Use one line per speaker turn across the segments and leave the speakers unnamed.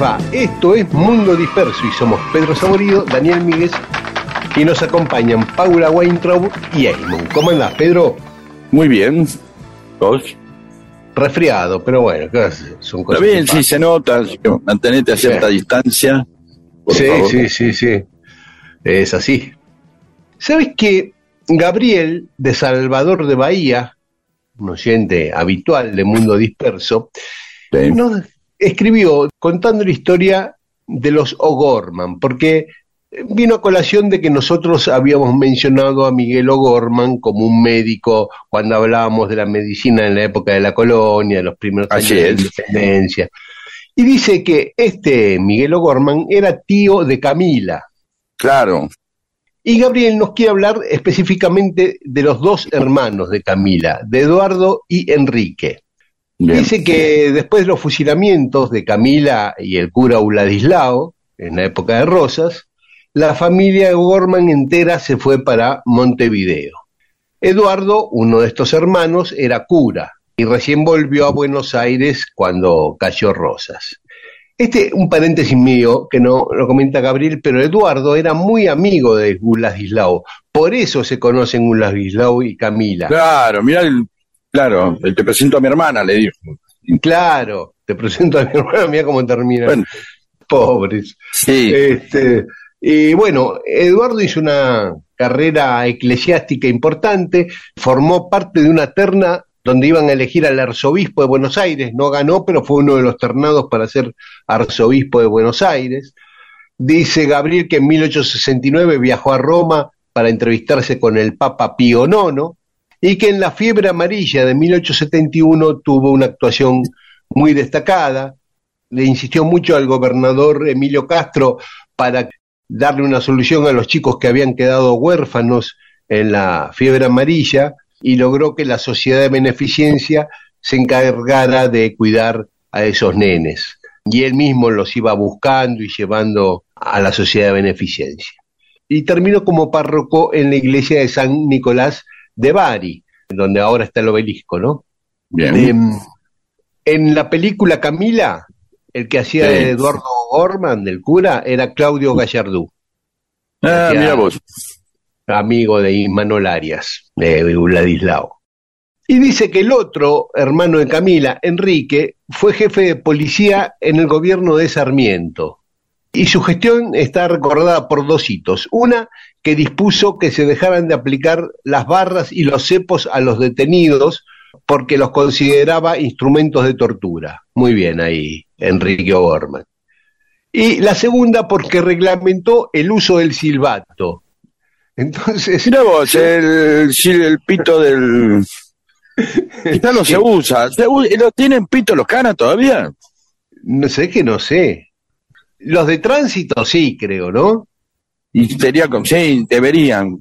Les va? Esto es Mundo Disperso y somos Pedro Saborido, Daniel Míguez y nos acompañan Paula Weintraub y Eamon. ¿Cómo andás, Pedro?
Muy bien. ¿Vos?
Resfriado, pero bueno, son cosas.
Está bien, sí,
pasan.
se nota. Mantenete a cierta
Sí.
distancia. por
Sí,
favor.
sí, sí, sí. Es así. ¿Sabes que Gabriel, de Salvador de Bahía, un oyente habitual de Mundo Disperso,
Sí.
nos escribió contando la historia de los O'Gorman, porque vino a colación de que nosotros habíamos mencionado a Miguel O'Gorman como un médico cuando hablábamos de la medicina en la época de la colonia, de los primeros años de la independencia. Y dice que este Miguel O'Gorman era tío de Camila.
Claro.
Y Gabriel nos quiere hablar específicamente de los dos hermanos de Camila, de Eduardo y Enrique.
Bien.
Dice que después de los fusilamientos de Camila y el cura Uladislao, en la época de Rosas, la familia Gorman entera se fue para Montevideo. Eduardo, uno de estos hermanos, era cura y recién volvió a Buenos Aires cuando cayó Rosas. Este, un paréntesis mío que no lo comenta Gabriel, pero Eduardo era muy amigo de Uladislao. Por eso se conocen Uladislao y Camila.
Claro, mira, el, claro, te presento a mi hermana, le dijo.
Claro, te presento a mi hermano, mira cómo termina.
Bueno,
Pobres.
sí,
Este, y bueno, Eduardo hizo una carrera eclesiástica importante, formó parte de una terna donde iban a elegir al arzobispo de Buenos Aires, no ganó, pero fue uno de los ternados para ser arzobispo de Buenos Aires. Dice Gabriel que en 1869 viajó a Roma para entrevistarse con el Papa Pío IX y que en la fiebre amarilla de 1871 tuvo una actuación muy destacada. Le insistió mucho al gobernador Emilio Castro para darle una solución a los chicos que habían quedado huérfanos en la fiebre amarilla y logró que la sociedad de beneficencia se encargara de cuidar a esos nenes. Y él mismo los iba buscando y llevando a la sociedad de beneficencia. Y terminó como párroco en la iglesia de San Nicolás de Bari, donde ahora está el obelisco, ¿no?
bien.
Em, en la película Camila, el que hacía
Sí.
de Eduardo Gorman, del cura, era Claudio Gallardú,
Ah, mira vos.
amigo de Imanol Arias, de Vladislao. Y dice que el otro hermano de Camila, Enrique, fue jefe de policía en el gobierno de Sarmiento. Y su gestión está recordada por dos hitos. Una, que dispuso que se dejaran de aplicar las barras y los cepos a los detenidos porque los consideraba instrumentos de tortura. Muy bien ahí, Enrique O'Gorman. Y la segunda, porque reglamentó el uso del silbato. Entonces,
Mira vos, el, pito del. Ya no se usa. ¿Se u- ¿Lo tienen pito los canas todavía?
no sé que no sé. Los de tránsito sí, creo, ¿no?
Y sería como, sí, deberían.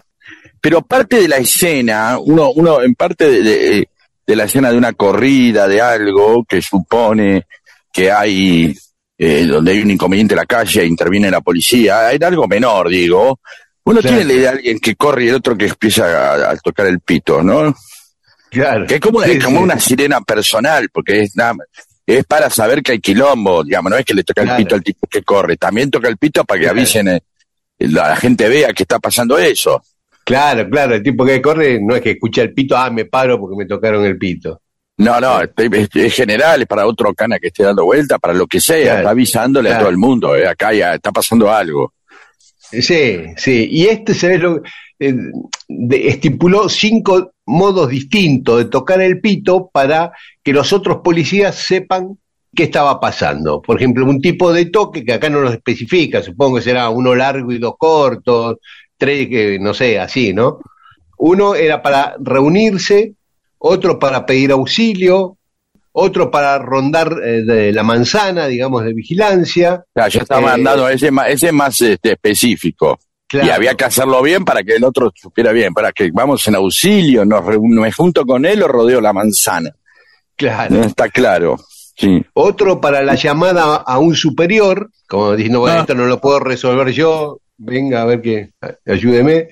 Pero parte de la escena, uno, uno en parte de, de- de la escena de una corrida, de algo que supone que hay, eh, donde hay un inconveniente en la calle, interviene la policía, hay algo menor, digo. Uno
Claro.
tiene la idea de alguien que corre y el otro que empieza a, a tocar el pito, ¿no? Claro. Que es como, una, como una sirena personal, porque es nada, es para saber que hay quilombo, digamos, no es que le toca el pito al tipo que corre, también toca el pito para que avisen, eh, la, gente vea que está pasando eso.
Claro, claro, el tipo que corre no es que escucha el pito, ah, me paro porque me tocaron el pito.
No, no, es, general, es para otro cana que esté dando vuelta, para lo que sea, está avisándole a todo el mundo, eh, acá ya está pasando algo.
Sí, sí, y este, se Lo, eh, estipuló cinco modos distintos de tocar el pito para que los otros policías sepan qué estaba pasando. Por ejemplo, un tipo de toque que acá no lo especifica, supongo que será uno largo y dos cortos, tres, que no sé, así, ¿no? Uno era para reunirse, otro para pedir auxilio, otro para rondar eh, de la manzana, digamos, de vigilancia.
ya está mandado, ese, ese más este, específico. Y había que hacerlo bien para que el otro supiera bien, para que vamos en auxilio, nos me junto con él o rodeo la manzana. Claro. está claro. Sí.
Otro para la llamada a un superior, como diciendo, bueno, ah. esto no lo puedo resolver yo, venga a ver que ayúdeme.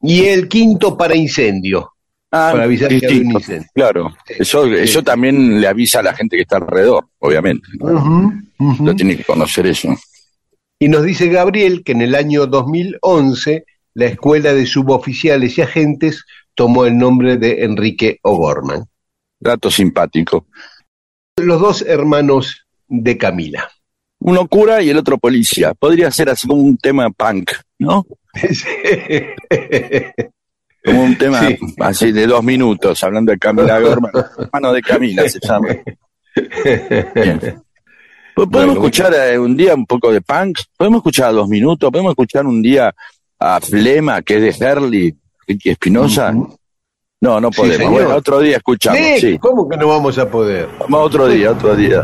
Y el quinto para incendio.
Ah, para avisar que hay un incendio. Claro, eso, eso también le avisa a la gente que está alrededor, obviamente. No tiene que conocer eso.
Y nos dice Gabriel que en el año 2011 la Escuela de Suboficiales y Agentes tomó el nombre de Enrique O'Gorman.
Dato simpático.
Los dos hermanos de Camila.
Uno cura y el otro policía. Podría ser así como un tema punk, ¿no? Como un tema así de dos minutos, hablando de Camila Gorman. Hermano de Camila se llama. Bien. ¿Podemos escuchar eh, un día un poco de punk? ¿Podemos escuchar dos minutos? ¿Podemos escuchar un día a Flema, que es de Herley, Ricky Espinosa? No, no podemos. bueno, otro día escuchamos. Sí,
¿Cómo que no vamos a poder?
Vamos otro día, otro día.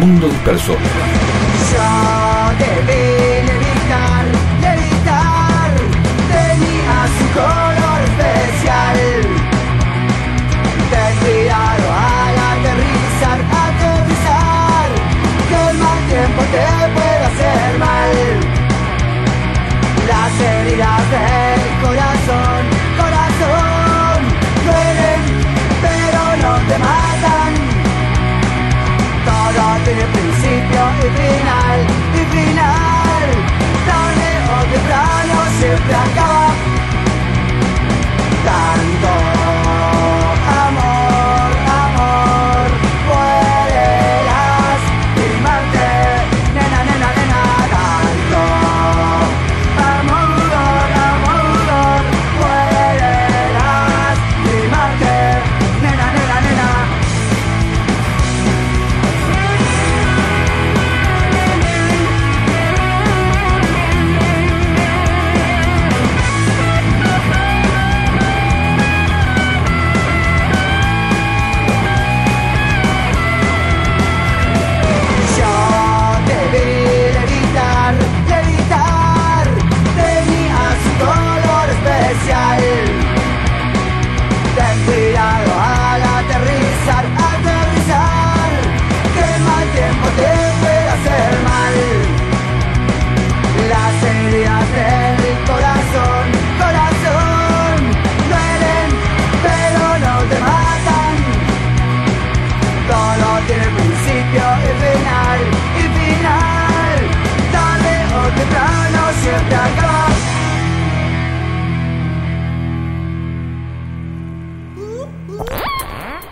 Mundo disperso.
Tiene principio y final,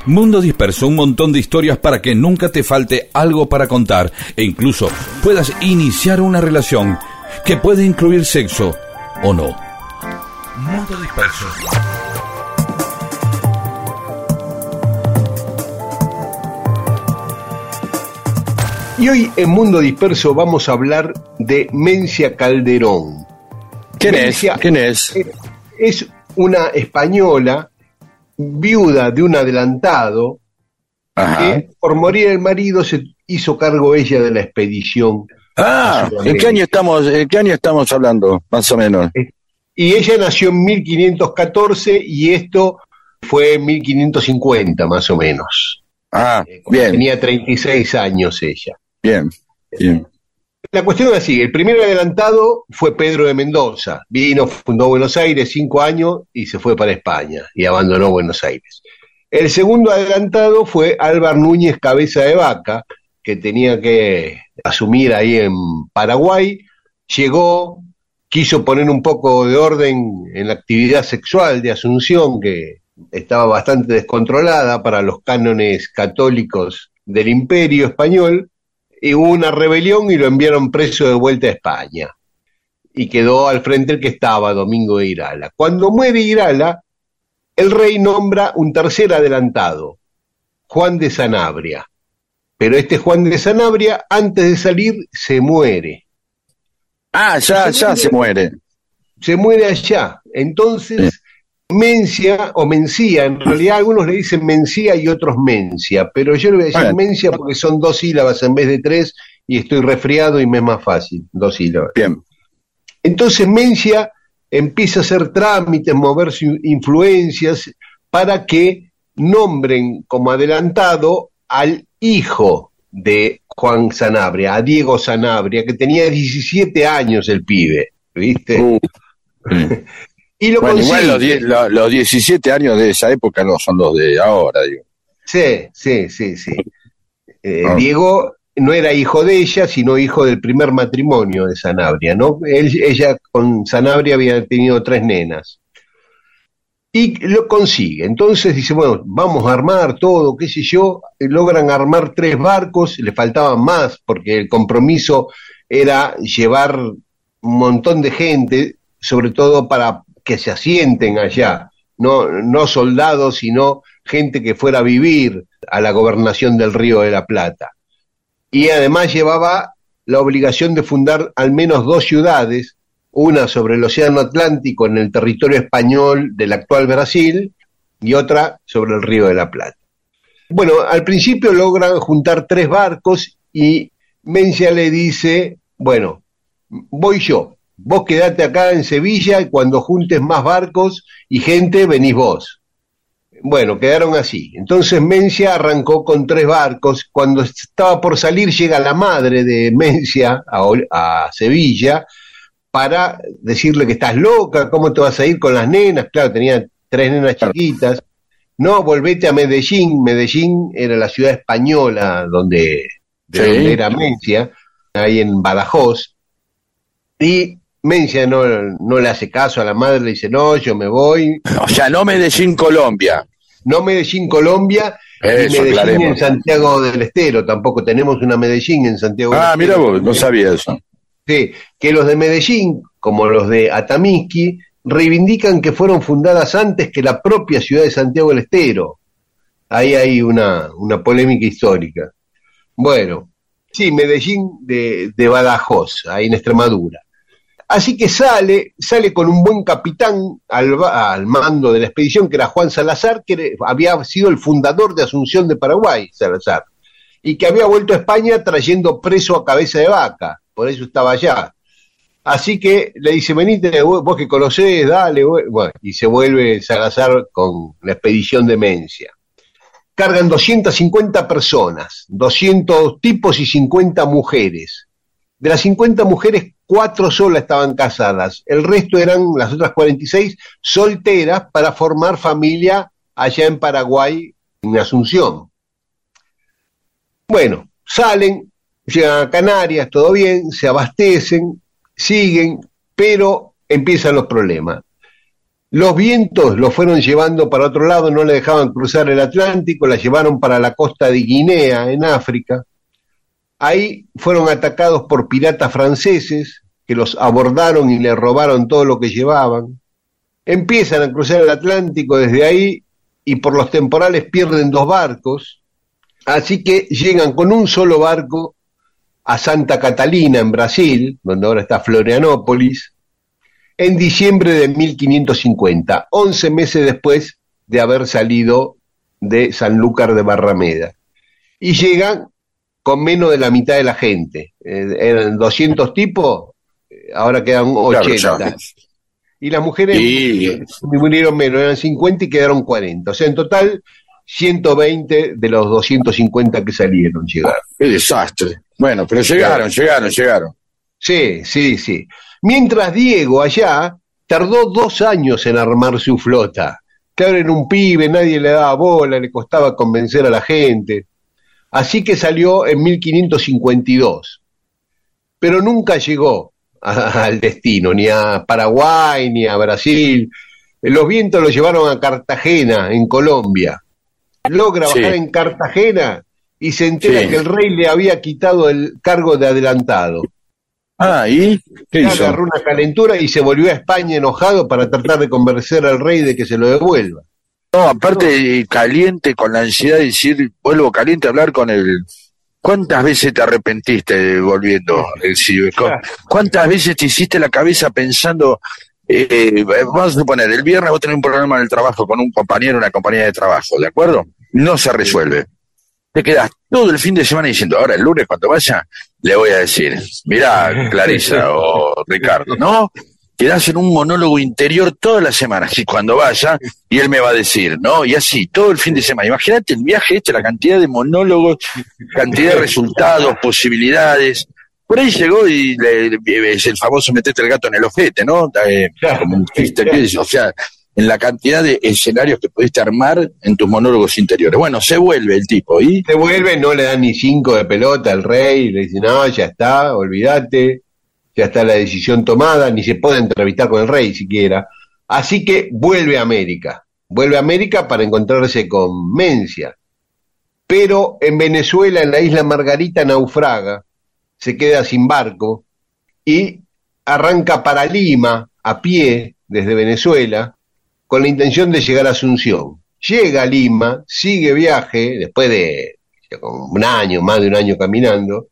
Mundo Disperso, un montón de historias para que nunca te falte algo para contar e incluso puedas iniciar una relación que puede incluir sexo o no. Mundo Disperso.
Y hoy en Mundo Disperso vamos a hablar de Mencia Calderón.
¿Quién es? ¿Quién es?
Es una española viuda de un adelantado, que por morir el marido se hizo cargo ella de la expedición.
Ah, ¿en qué año estamos, en qué año estamos hablando, más o menos?
Y ella nació en 1514 y esto fue en 1550 más o menos.
Ah,
Eh,
bien,
Tenía 36 años ella.
bien, bien.
La cuestión es así, el primer adelantado fue Pedro de Mendoza, vino, fundó Buenos Aires cinco años y se fue para España y abandonó Buenos Aires. El segundo adelantado fue Álvar Núñez Cabeza de Vaca, que tenía que asumir ahí en Paraguay, llegó, quiso poner un poco de orden en la actividad sexual de Asunción, que estaba bastante descontrolada para los cánones católicos del imperio español, y hubo una rebelión y lo enviaron preso de vuelta a España. Y quedó al frente el que estaba, Domingo de Irala. Cuando muere Irala, el rey nombra un tercer adelantado, Juan de Sanabria. Pero este Juan de Sanabria, antes de salir, se muere.
Ah, ya, ya se muere.
Se muere allá. Entonces, Mencia o Mencía, en realidad algunos le dicen Mencía y otros Mencia, pero yo le voy a decir
Bueno.
Mencia porque son dos sílabas en vez de tres y estoy resfriado y me es más fácil, dos sílabas.
Bien.
Entonces Mencia empieza a hacer trámites, mover influencias para que nombren como adelantado al hijo de Juan Sanabria, a Diego Sanabria, que tenía 17 años el pibe, ¿viste?
Uh.
y lo
Bueno, igual
consigue.
los, die- lo- los 17 años de esa época no son los de ahora, digo.
Sí, sí, sí, sí. Eh,
Ah.
Diego no era hijo de ella, sino hijo del primer matrimonio de Sanabria, ¿no? Él- ella con Sanabria había tenido tres nenas. Y lo consigue. Entonces dice, bueno, vamos a armar todo, qué sé yo. Y Logran armar tres barcos, le faltaban más, porque el compromiso era llevar un montón de gente, sobre todo para que se asienten allá. No, no soldados, sino gente que fuera a vivir a la gobernación del Río de la Plata. Y además llevaba la obligación de fundar al menos dos ciudades, una sobre el Océano Atlántico en el territorio español del actual Brasil y otra sobre el Río de la Plata. Bueno, al principio logran juntar tres barcos y Mencia le dice, bueno, voy yo, vos quedate acá en Sevilla y cuando juntes más barcos y gente, venís vos. Bueno, quedaron así. Entonces Mencia arrancó con tres barcos. Cuando estaba por salir llega la madre de Mencia a, Sevilla para decirle que estás loca, ¿cómo te vas a ir con las nenas? Claro, tenía tres nenas chiquitas. No, volvete a Medellín. Medellín era la ciudad española donde,
Sí.
donde era Mencia, ahí en Badajoz. Y Mencia no, no le hace caso a la madre, le dice, no, yo me voy.
O sea, no Medellín, Colombia.
No Medellín, Colombia,
Eso,
ni Medellín en. Santiago del Estero, tampoco tenemos una Medellín en Santiago del
Ah, mira vos, no sabía eso.
Sí, que los de Medellín, como los de Atamisqui, reivindican que fueron fundadas antes que la propia ciudad de Santiago del Estero. Ahí hay una, una polémica histórica. Bueno, sí, Medellín de, de Badajoz, ahí en Extremadura. Así que sale, sale con un buen capitán al, mando de la expedición, que era Juan Salazar, que había sido el fundador de Asunción de Paraguay, Salazar, y que había vuelto a España trayendo preso a cabeza de vaca, por eso estaba allá. Así que le dice, venite, vos que conocés, dale, vos". bueno, y se vuelve Salazar con la expedición de Mencia. Cargan 250 personas, 200 tipos y 50 mujeres. De las 50 mujeres, cuatro solas estaban casadas. El resto eran, las otras 46, solteras para formar familia allá en Paraguay, en Asunción. Bueno, salen, llegan a Canarias, todo bien, se abastecen, siguen, pero empiezan los problemas. Los vientos los fueron llevando para otro lado, no le dejaban cruzar el Atlántico, la llevaron para la costa de Guinea, en África. Ahí fueron atacados por piratas franceses que los abordaron y le robaron todo lo que llevaban. Empiezan a cruzar el Atlántico desde ahí y por los temporales pierden dos barcos. Así que llegan con un solo barco a Santa Catalina, en Brasil, donde ahora está Florianópolis, en diciembre de 1550, 11 meses después de haber salido de Sanlúcar de Barrameda. Y llegan con menos de la mitad de la gente. Eh, eran 200 tipos, ahora quedan
Claro,
80.
ya.
y las mujeres
Sí.
murieron menos, eran 50 y quedaron 40. O sea, en total, 120 de los 250 que salieron llegaron.
Qué desastre. Bueno, pero llegaron, llegaron, llegaron.
Sí, sí, sí. Mientras Diego allá tardó dos años en armar su flota. Claro, era un pibe, nadie le daba bola, le costaba convencer a la gente. Así que salió en 1552. Pero nunca llegó a- al destino, ni a Paraguay, ni a Brasil. Los vientos lo llevaron a Cartagena, en Colombia. Logra
Sí.
bajar en Cartagena y se entera
Sí.
que el rey le había quitado el cargo de adelantado.
Ah, ¿y qué
Le
hizo?
agarró una calentura y se volvió a España enojado para tratar de convencer al rey de que se lo devuelva.
No, aparte caliente con la ansiedad de decir, vuelvo caliente a hablar con el... ¿Cuántas veces te arrepentiste volviendo? El Cibe? ¿Cu- ¿Cuántas veces te hiciste la cabeza pensando, eh, vamos a suponer, el viernes vos tenés un problema en el trabajo con un compañero o una compañía de trabajo, ¿de acuerdo? No se resuelve. Te quedas todo el fin de semana diciendo, ahora el lunes cuando vaya, le voy a decir, mirá, Clarisa o Ricardo, ¿no? Quedás en un monólogo interior toda la semana, y cuando vaya, y él me va a decir, ¿no? Y así, todo el fin de semana. Imagínate el viaje este, la cantidad de monólogos, cantidad de resultados, posibilidades. Por ahí llegó y le- le- es el famoso metete el gato en el ojete, ¿no? Eh, como o sea, en la cantidad de escenarios que pudiste armar en tus monólogos interiores. Bueno, se vuelve el tipo, ¿y?
Se vuelve, no le dan ni cinco de pelota al rey, le dice, no, ya está, olvídate, ya está la decisión tomada, ni se puede entrevistar con el rey siquiera. Así que vuelve a América, vuelve a América para encontrarse con Mencia. Pero en Venezuela, en la isla Margarita, naufraga, se queda sin barco y arranca para Lima a pie desde Venezuela con la intención de llegar a Asunción. Llega a Lima, sigue viaje, después de un año, más de un año caminando,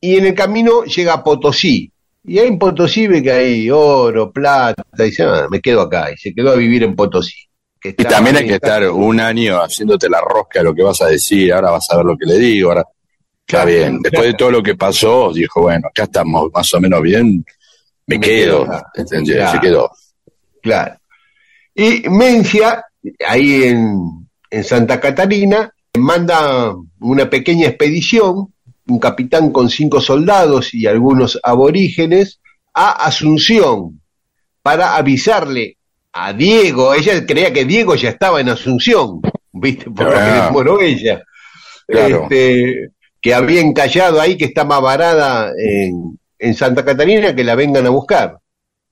y en el camino llega a Potosí. Y ahí en Potosí ve que hay oro, plata, y dice, "Ah, me quedo acá, y se quedó a vivir en Potosí. que
Y también hay que estar un año haciéndote la rosca de lo que vas a decir, ahora vas a ver lo que le digo, ahora está
Claro,
bien. Después de todo lo que pasó, dijo, bueno, acá estamos más o menos bien, me,
Me
quedo.
quedo acá.
¿entendés?
Claro.
Se quedó.
Claro. Y Mencia, ahí en, en Santa Catarina, manda una pequeña expedición, un capitán con cinco soldados y algunos aborígenes, a Asunción, para avisarle a Diego. Ella creía que Diego ya estaba en Asunción, ¿viste? Por lo que ella.
Claro.
Este, que había encallado ahí, que estaba varada en, en Santa Catarina, que la vengan a buscar.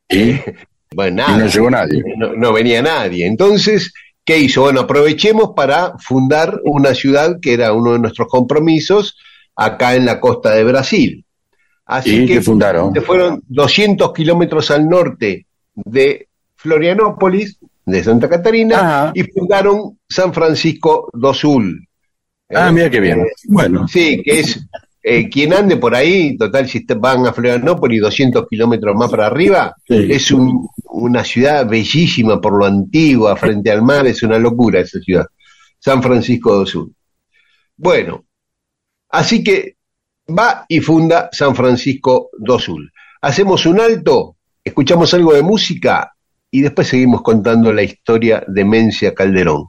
Y,
Bueno,
y
nada
no llegó nadie.
no, no venía nadie. Entonces, ¿qué hizo? Bueno, aprovechemos para fundar una ciudad que era uno de nuestros compromisos acá en la costa de Brasil. Así
¿Y
que
fundaron?
se fueron 200 kilómetros al norte de Florianópolis, de Santa Catarina,
Ajá.
y fundaron San Francisco do Sul.
Ah,
Eh,
mira qué bien. Bueno,
Sí, que es eh, quien ande por ahí, total, si van a Florianópolis 200 kilómetros más para arriba,
Sí.
es un- una ciudad bellísima por lo antigua, frente al mar, es una locura esa ciudad, San Francisco do Sul. Bueno, así que va y funda San Francisco do Sul. Hacemos un alto, escuchamos algo de música y después seguimos contando la historia de Mencia Calderón.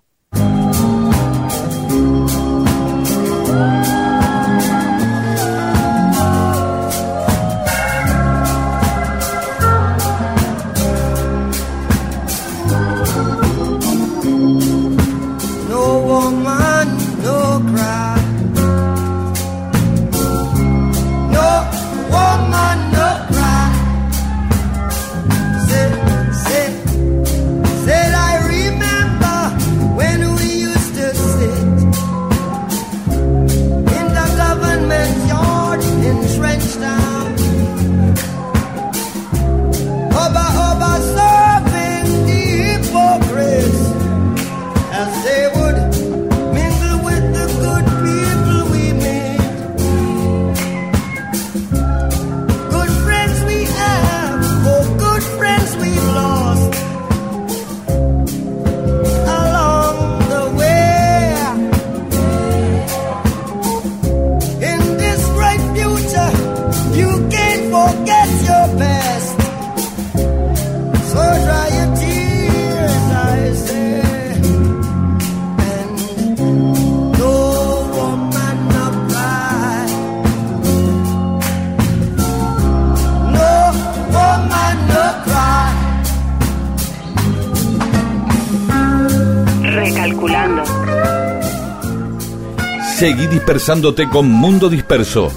Seguí dispersándote con Mundo Disperso.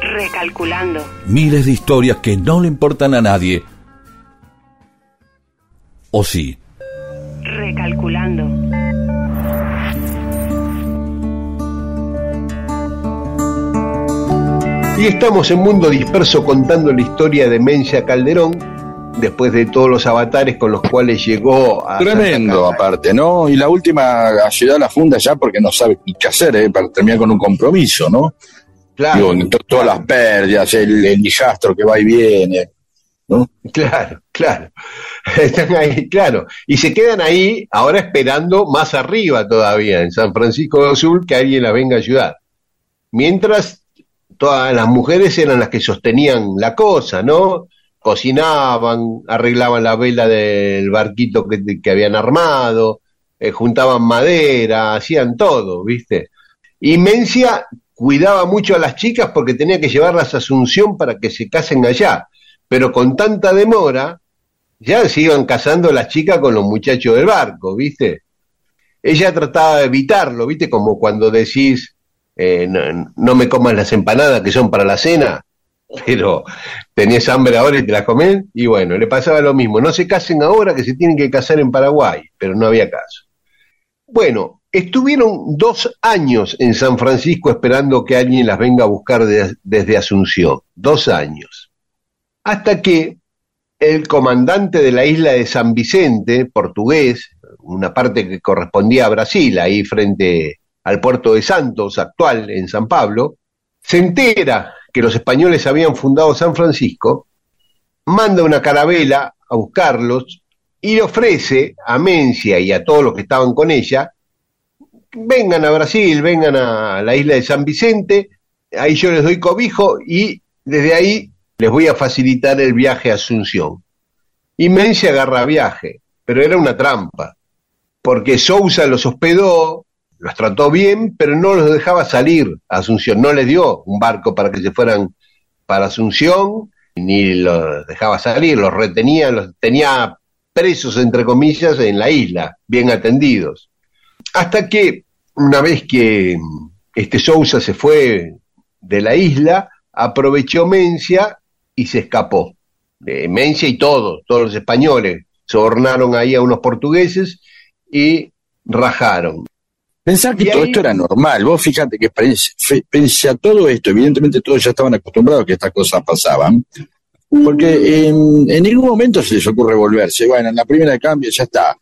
Recalculando.
Miles de historias que no le importan a nadie. ¿O sí?
Recalculando.
Y estamos en Mundo Disperso contando la historia de Mencia Calderón, después de todos los avatares con los cuales llegó a...
Tremendo, aparte, ¿no? Y la última a la funda ya porque no sabe ni qué hacer, ¿eh? Para terminar con un compromiso, ¿no?
Claro,
Digo, todas las pérdidas, el, el hijastro que va y viene, ¿no?
claro, claro. Están ahí, claro. Y se quedan ahí ahora esperando más arriba todavía, en San Francisco del Sur, que alguien la venga a ayudar. Mientras todas las mujeres eran las que sostenían la cosa, ¿no? Cocinaban, arreglaban la vela del barquito que, habían armado, eh, juntaban madera, hacían todo, ¿viste? Y Mencia cuidaba mucho a las chicas porque tenía que llevarlas a Asunción para que se casen allá. Pero con tanta demora, ya se iban casando las chicas con los muchachos del barco, ¿viste? Ella trataba de evitarlo, ¿viste? Como cuando decís, eh, no, no me comas las empanadas que son para la cena, pero tenés hambre ahora y te las comés. Y bueno, le pasaba lo mismo. No se casen ahora que se tienen que casar en Paraguay, pero no había caso. Bueno, estuvieron dos años en San Francisco esperando que alguien las venga a buscar de- desde Asunción. Dos años. Hasta que el comandante de la isla de San Vicente, portugués, una parte que correspondía a Brasil, ahí frente al puerto de Santos, actual en San Pablo, se entera que los españoles habían fundado San Francisco, manda una carabela a buscarlos y le ofrece a Mencia y a todos los que estaban con ella, vengan a Brasil, vengan a la isla de San Vicente, ahí yo les doy cobijo y desde ahí les voy a facilitar el viaje a Asunción. Y Mencia agarra viaje, pero era una trampa, porque Sousa los hospedó, los trató bien, pero no los dejaba salir a Asunción, no les dio un barco para que se fueran para Asunción, ni los dejaba salir, los retenía, los tenía presos, entre comillas, en la isla, bien atendidos. Hasta que, una vez que este Sousa se fue de la isla, aprovechó Mencia y se escapó. Eh, Mencia y todos, todos los españoles, sobornaron ahí a unos portugueses y rajaron.
Pensar que
Y
todo
ahí-
esto era normal. Vos fíjate que pese a todo esto, evidentemente todos ya estaban acostumbrados a que estas cosas pasaban. Porque en, en ningún momento se les ocurre volverse. Bueno, en la primera de cambio ya está.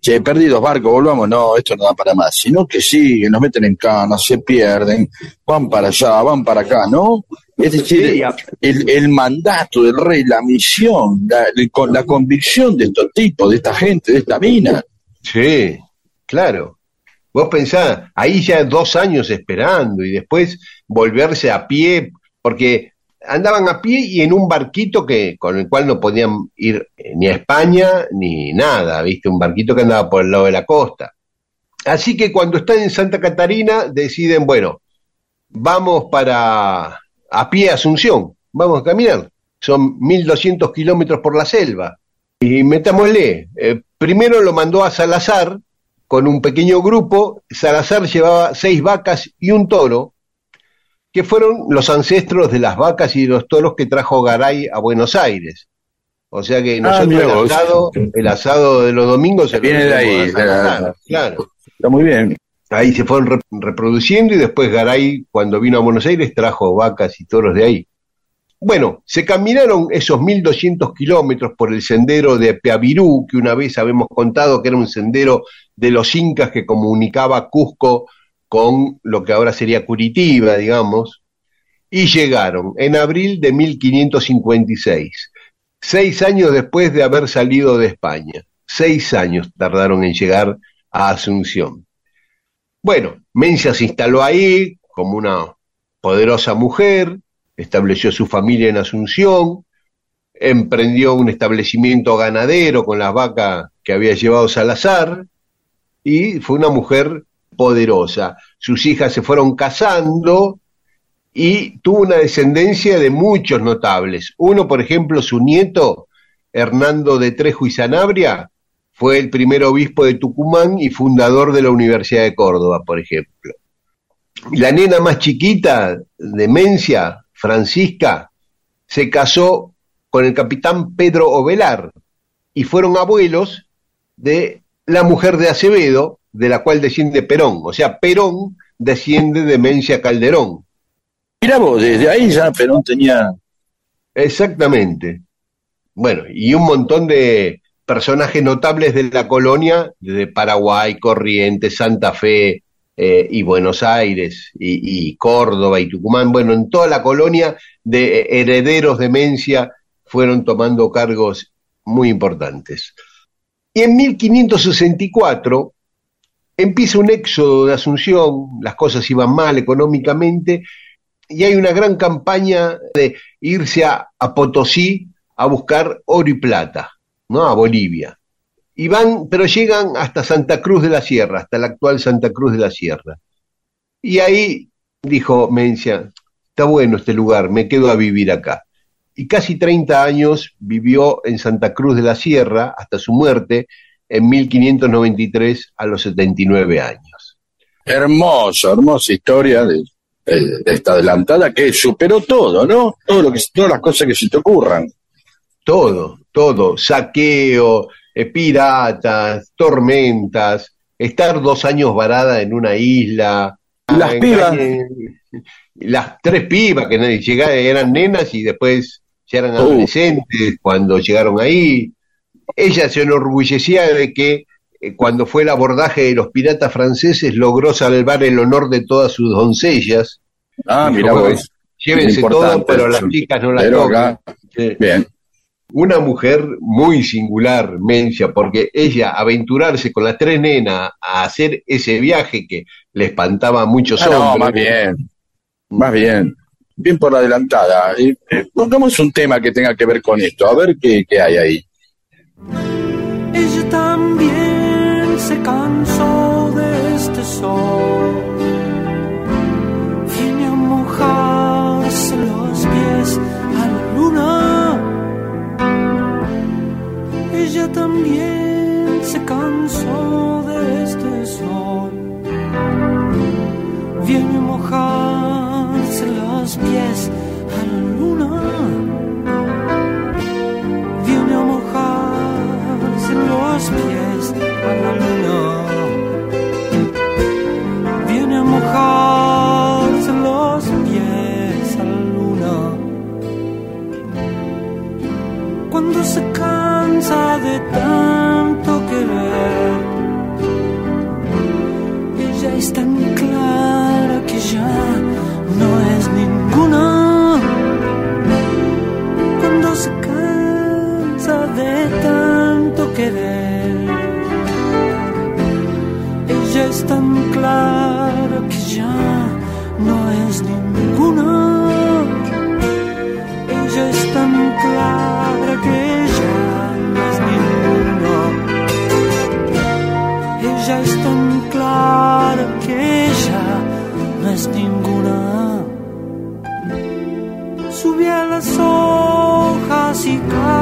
Che, perdí dos barcos, volvamos. No, esto no da para más. Sino que siguen, nos meten en cana, se pierden, van para allá, van para acá, ¿no? Es decir, el, el mandato del rey, la misión, la, la convicción de estos tipos, de esta gente, de esta mina.
Sí, claro. Vos pensás, ahí ya dos años esperando y después volverse a pie, porque andaban a pie y en un barquito que con el cual no podían ir eh, ni a España ni nada, ¿viste? Un barquito que andaba por el lado de la costa. Así que cuando están en Santa Catarina deciden, bueno, vamos para a pie Asunción, vamos a caminar. Son 1200 kilómetros por la selva. Y metámosle, eh, primero lo mandó a Salazar con un pequeño grupo, Salazar llevaba seis vacas y un toro, que fueron los ancestros de las vacas y de los toros que trajo Garay a Buenos Aires. O sea que nosotros
mira
el, asado, el asado de los domingos se
Viene de ahí,
Salazar,
la-
claro.
Está muy bien.
Ahí se fueron re- reproduciendo y después Garay, cuando vino a Buenos Aires, trajo vacas y toros de ahí. Bueno, se caminaron esos 1200 kilómetros por el sendero de Peavirú, que una vez habíamos contado que era un sendero de los incas que comunicaba Cusco con lo que ahora sería Curitiba, digamos, y llegaron en abril de 1556, seis años después de haber salido de España. Seis años tardaron en llegar a Asunción. Bueno, Mencia se instaló ahí como una poderosa mujer, estableció su familia en Asunción, emprendió un establecimiento ganadero con las vacas que había llevado Salazar y fue una mujer poderosa. Sus hijas se fueron casando y tuvo una descendencia de muchos notables. Uno, por ejemplo, su nieto, Hernando de Trejo y Sanabria, fue el primer obispo de Tucumán y fundador de la Universidad de Córdoba, por ejemplo. La nena más chiquita de Mencia, Francisca, se casó con el capitán Pedro Ovelar y fueron abuelos de la mujer de Acevedo, de la cual desciende Perón. O sea, Perón desciende de Mencia Calderón.
Mira vos, desde ahí ya Perón tenía.
Exactamente. Bueno, y un montón de personajes notables de la colonia, de Paraguay, Corrientes, Santa Fe eh, y Buenos Aires, y, Córdoba y Tucumán. Bueno, en toda la colonia de herederos de Mencia fueron tomando cargos muy importantes. Y en 1564 empieza un éxodo de Asunción, las cosas iban mal económicamente, y hay una gran campaña de irse a, a Potosí a buscar oro y plata, ¿no? A Bolivia. Y van, pero llegan hasta Santa Cruz de la Sierra, hasta la actual Santa Cruz de la Sierra. Y ahí dijo Mencia, está bueno este lugar, me quedo a vivir acá. Y casi 30 años vivió en Santa Cruz de la Sierra hasta su muerte en 1593 a los 79 años.
Hermosa, hermosa historia de, de- de esta adelantada que superó todo, ¿no? Todo lo que, todas las cosas que se te ocurran.
Todo, todo, saqueo, eh, piratas, tormentas, estar dos años varada en una isla.
¿Y las
ah,
pibas?
Las tres pibas que nadie llegaba, eran nenas y después ya eran
Uh.
adolescentes cuando llegaron ahí. Ella se enorgullecía de que eh, cuando fue el abordaje de los piratas franceses logró salvar el honor de todas sus doncellas.
Ah, mira vos.
Llévense todo, pero las chicas no las tocan. Sí
Bien.
Una mujer muy singular, Mencia, porque ella aventurarse con las tres nenas a hacer ese viaje que le espantaba a muchos
Ah, no,
hombres.
más bien. Más bien. Bien por la adelantada. Eh, pongamos un tema que tenga que ver con esto. A ver qué, qué hay ahí.
Ella también se cansó de este sol. También se cansó de este sol. Viene a mojarse los pies a la luna viene a mojarse los pies a la luna. Viene a mojarse los pies a la luna. Cuando se cansa de tanto querer, ella es tan clara que ya no es ninguna cuando se cansa de tanto querer. Ella es tan clara que ya no es ninguna. Clara que ya no es ninguna. Sube a las hojas y cae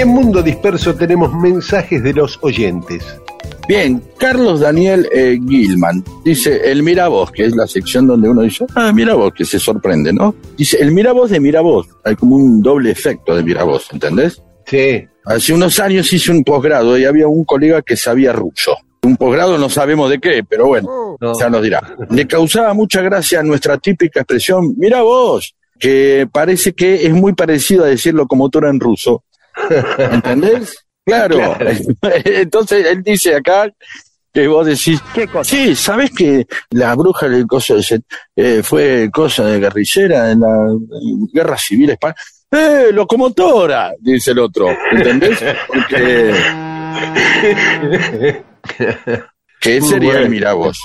Y en Mundo Disperso tenemos mensajes de los oyentes.
Bien, Carlos Daniel eh, Gilman dice el Miravoz, que es la sección donde uno dice, ah, Miravoz, que se sorprende, ¿no? Dice el Miravoz de Miravoz, hay como un doble efecto de Miravoz, ¿entendés?
Sí,
Hace unos años hice un posgrado y había un colega que sabía ruso. Un posgrado no sabemos de qué, pero bueno,
No.
ya nos dirá. Le causaba mucha gracia nuestra típica expresión, mira vos, que parece que es muy parecido a decir locomotora en ruso. ¿Entendés? Claro. Entonces él dice acá que vos decís, sí, ¿sabés que la bruja del coso de Set- eh, fue cosa de guerrillera en la guerra civil española? ¡Eh, locomotora! Dice el otro, ¿entendés? Porque... que sería
bueno.
el Miravoz.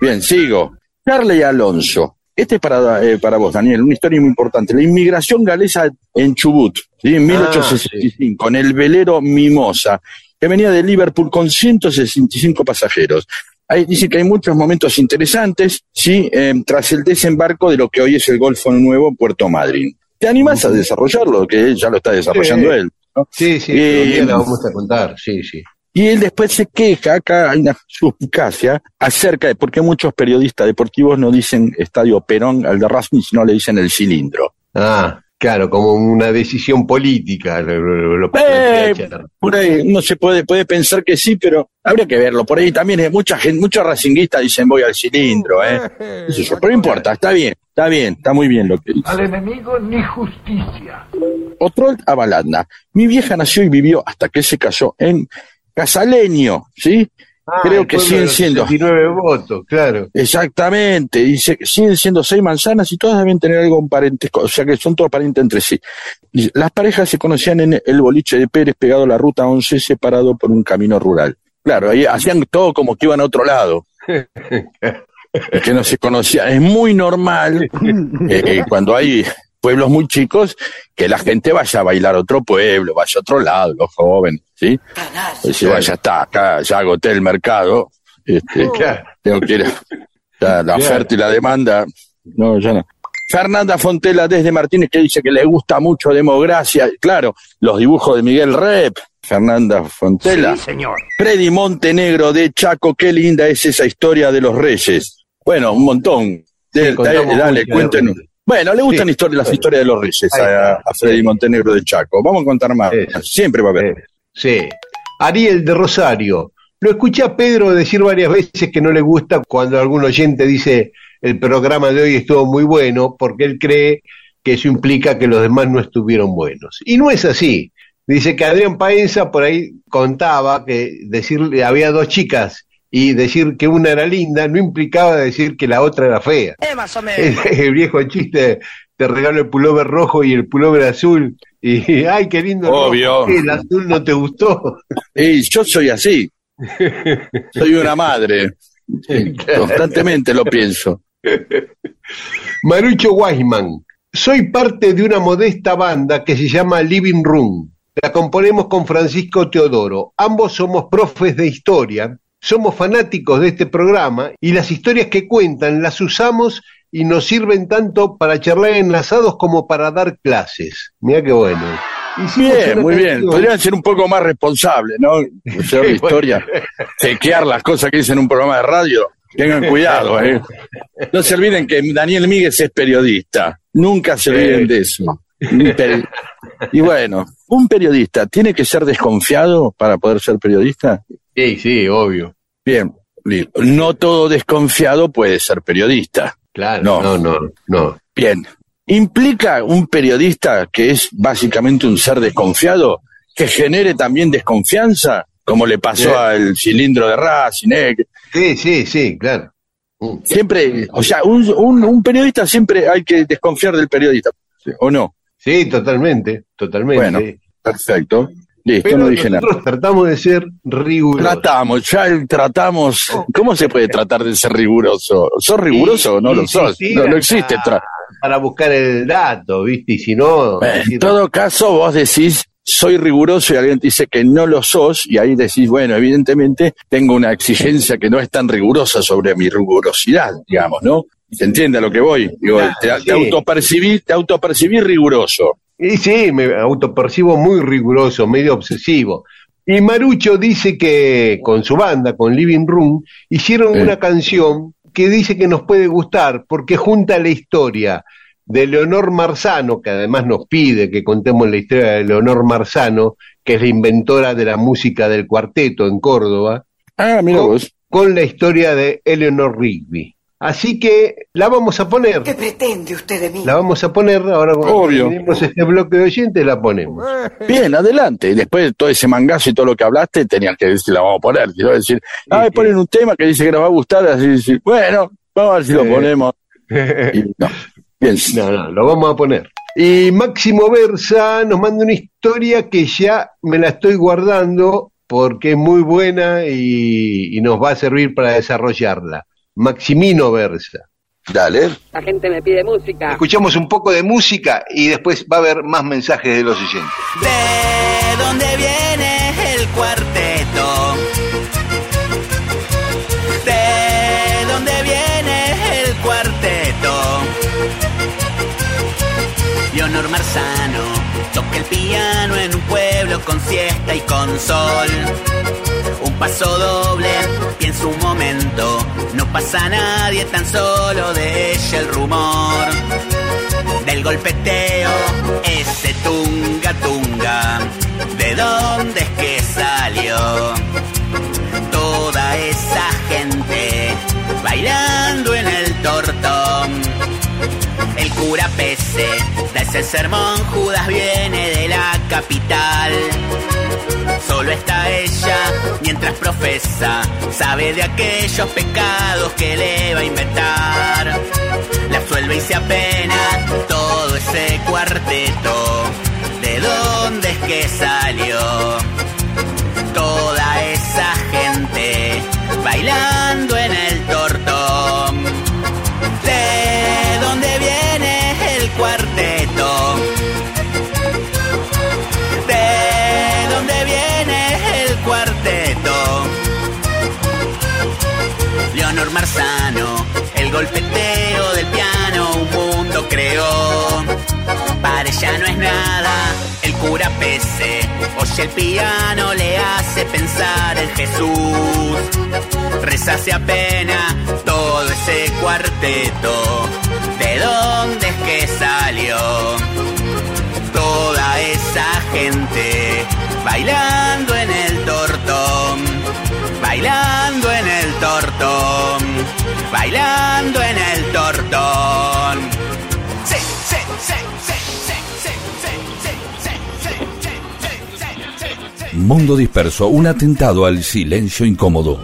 Bien, sigo. Carly Alonso. Este es para, eh, para vos, Daniel, una historia muy importante. La inmigración galesa en Chubut, ¿sí? en 1865, en el velero Mimosa, que venía de Liverpool con 165 pasajeros. Ahí dice que hay muchos momentos interesantes, ¿sí? Eh, tras el desembarco de lo que hoy es el Golfo Nuevo, Puerto Madryn. ¿Te animás a desarrollarlo? Que ya lo está desarrollando
Sí.
él. ¿no?
sí, sí,
Eh,
la vamos a contar, sí, sí.
Y él después se queja, acá hay una suspicacia, acerca de por qué muchos periodistas deportivos no dicen Estadio Perón al de Racing, sino le dicen el cilindro.
Ah, claro, como una decisión política. Lo, lo- lo
Eh, por ahí uno se puede, puede pensar que sí, pero habría que verlo. Por ahí también hay mucha gente, muchos racinguistas dicen voy al cilindro, ¿eh? Yo, pero no importa, está bien, está bien, está muy bien lo que dice.
Al enemigo ni justicia.
Otro Abalanda. Mi vieja nació y vivió hasta que se casó en Casaleño, ¿sí?
Ah,
Creo que siguen siendo.
69 votos, claro.
Exactamente, dice que siguen siendo seis manzanas y todas deben tener algo en parentesco, o sea que son todos parientes entre sí. Las parejas se conocían en el boliche de Pérez, pegado a la ruta 11, separado por un camino rural. Claro, ahí hacían todo como que iban a otro lado. Que no se conocía. Es muy normal eh, eh, cuando hay pueblos muy chicos que la gente vaya a bailar a otro pueblo, vaya a otro lado, los jóvenes, ¿sí? Dice, "Bueno, ya está, acá ya agoté el mercado. Este,
Claro.
tengo que ir a- la oferta y la demanda. No, ya no. Fernanda Fontela desde Martínez que dice que le gusta mucho Democracia. Claro, los dibujos de Miguel Rep. Fernanda Fontela.
señor.
Freddy Montenegro de Chaco, qué linda es esa historia de los reyes. Bueno, un montón.
Sí,
dale, cuéntenos.
Reyes.
Bueno, le gustan
Sí.
historias- las historias de los reyes a, Freddy Montenegro de Chaco. Vamos a contar más. Siempre va a haber.
Sí. Ariel de Rosario. Lo escuché a Pedro decir varias veces que no le gusta cuando algún oyente dice el programa de hoy estuvo muy bueno porque él cree que eso implica que los demás no estuvieron buenos. Y no es así. Dice que Adrián Paenza por ahí contaba que decirle había dos chicas y decir que una era linda no implicaba decir que la otra era fea.
más o
El, el viejo chiste, te regalo el pullover rojo y el pullover azul. Y, ay, qué lindo.
Obvio.
¿Qué, ¿El azul no te gustó?
Y yo soy así. Soy una madre. Constantemente lo pienso.
Marucho Weisman. Soy parte de una modesta banda que se llama Living Room. La componemos con Francisco Teodoro. Ambos somos profes de historia, somos fanáticos de este programa y las historias que cuentan las usamos y nos sirven tanto para charlar enlazados como para dar clases. Mira qué bueno. Hicimos
Bien, muy bien. Podrían ser un poco más responsables, ¿no? Hacer la historia. Chequear las cosas que dicen en un programa de radio. Tengan cuidado, ¿eh? No se olviden que Daniel Míguez es periodista. Nunca se olviden de eso. Y bueno, un periodista tiene que ser desconfiado para poder ser periodista.
Sí, sí, obvio.
Bien, no todo desconfiado puede ser periodista.
Claro,
No.
no, no, no.
Bien, ¿implica un periodista que es básicamente un ser desconfiado que genere también desconfianza? Como le pasó
Sí.
al cilindro de Racing. Que
Sí, sí, sí, claro. Mm.
Siempre, o sea, un, un- un periodista siempre hay que desconfiar del periodista, ¿o no?
Sí, totalmente, totalmente.
Bueno, Perfecto. Listo,
Pero
no dije nada.
nosotros tratamos de ser rigurosos.
Tratamos, ya tratamos. ¿Cómo se puede tratar de ser riguroso? ¿Sos riguroso o no lo sos? no, no existe. tra-
Para buscar el dato, ¿viste? Y si no.
En todo caso, vos decís, soy riguroso y alguien te dice que no lo sos, y ahí decís, bueno, evidentemente tengo una exigencia que no es tan rigurosa sobre mi rigurosidad, digamos, ¿no? ¿Se entiende a lo que voy? Digo,
Claro,
te,
sí.
te autopercibí, te autopercibí riguroso.
Y sí, me autopercibo muy riguroso, medio obsesivo. Y Marucho dice que con su banda, con Living Room, hicieron una canción que dice que nos puede gustar porque junta la historia de Leonor Marzano, que además nos pide que contemos la historia de Leonor Marzano, que es la inventora de la música del cuarteto en Córdoba,
Ah, mira
con,
vos.
con la historia de Eleanor Rigby. Así que la vamos a poner.
¿Qué pretende usted de mí?
La vamos a poner ahora cuando
Obvio.
terminemos este bloque de oyentes, la ponemos.
Bien, adelante. Después de todo ese mangazo y todo lo que hablaste, tenías que decir, la vamos a poner. Quiero decir, ah, ponen un tema que dice que nos va a gustar, así decir, bueno, vamos a ver si lo ponemos. Y no. Bien,
No, no, lo vamos a poner. Y Máximo Versa nos manda una historia que ya me la estoy guardando porque es muy buena y, y nos va a servir para desarrollarla. Maximino Versa.
dale.
La gente me pide música.
Escuchamos un poco de música y después va a haber más mensajes de los oyentes.
¿De dónde viene el cuarteto? ¿De dónde viene el cuarteto? Leonor Marzano toca el piano en un pueblo con siesta y con sol. Un paso doble, pienso un pasa nadie, tan solo de ella el rumor del golpeteo, ese tunga tunga, ¿de dónde es que salió? Toda esa gente bailando en el tortón. El cura pese da ese sermón, Judas viene de la capital. Solo está ella mientras profesa, sabe de aquellos pecados que le va a inventar. La absuelve y se apena todo ese cuarteto. ¿De dónde es que salió? Toda esa gente bailando Leonor Marzano, el golpeteo del piano, un mundo creó. Para ella no es nada, el cura pese, oye el piano, le hace pensar en Jesús. Reza se apena todo ese cuarteto, ¿de dónde es que salió? Toda esa gente bailando en el tortón, bailando en el tortón, bailando en el tortón.
Mundo Disperso, un atentado al silencio incómodo.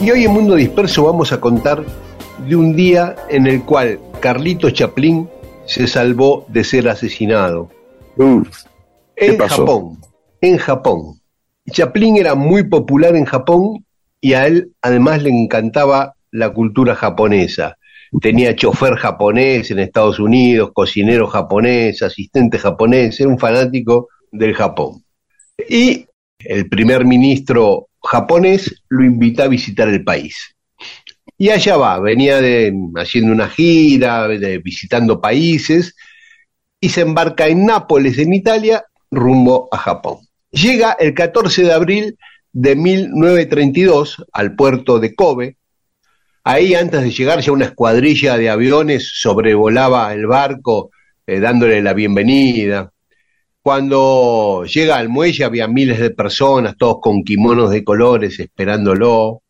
Y hoy en Mundo Disperso vamos a contar de un día en el cual Carlito Chaplin se salvó de ser asesinado. En? Japón. En Japón. Chaplin era muy popular en Japón y a él además le encantaba la cultura japonesa. Tenía chofer japonés en Estados Unidos, cocinero japonés, asistente japonés, era un fanático del Japón. Y el primer ministro japonés lo invita a visitar el país. Y allá va, venía de, haciendo una gira, de- visitando países, y se embarca en Nápoles, en Italia, rumbo a Japón. Llega el 14 de abril de 1932 al puerto de Kobe. Ahí, antes de llegar, ya una escuadrilla de aviones sobrevolaba el barco, eh, dándole la bienvenida. Cuando llega al muelle había miles de personas, todos con kimonos de colores, esperándolo.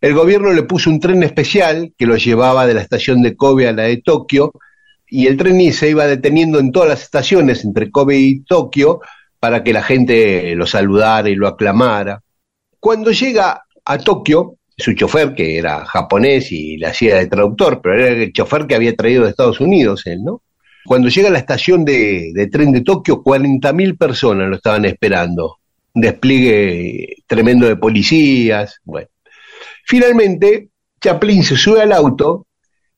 El gobierno le puso un tren especial que lo llevaba de la estación de Kobe a la de Tokio, y el tren se iba deteniendo en todas las estaciones entre Kobe y Tokio para que la gente lo saludara y lo aclamara. Cuando llega a Tokio, su chofer, que era japonés y le hacía de traductor, pero era el chofer que había traído de Estados Unidos él, ¿no? Cuando llega a la estación de, tren de Tokio, 40.000 personas lo estaban esperando. Un despliegue tremendo de policías. Bueno. Finalmente, Chaplin se sube al auto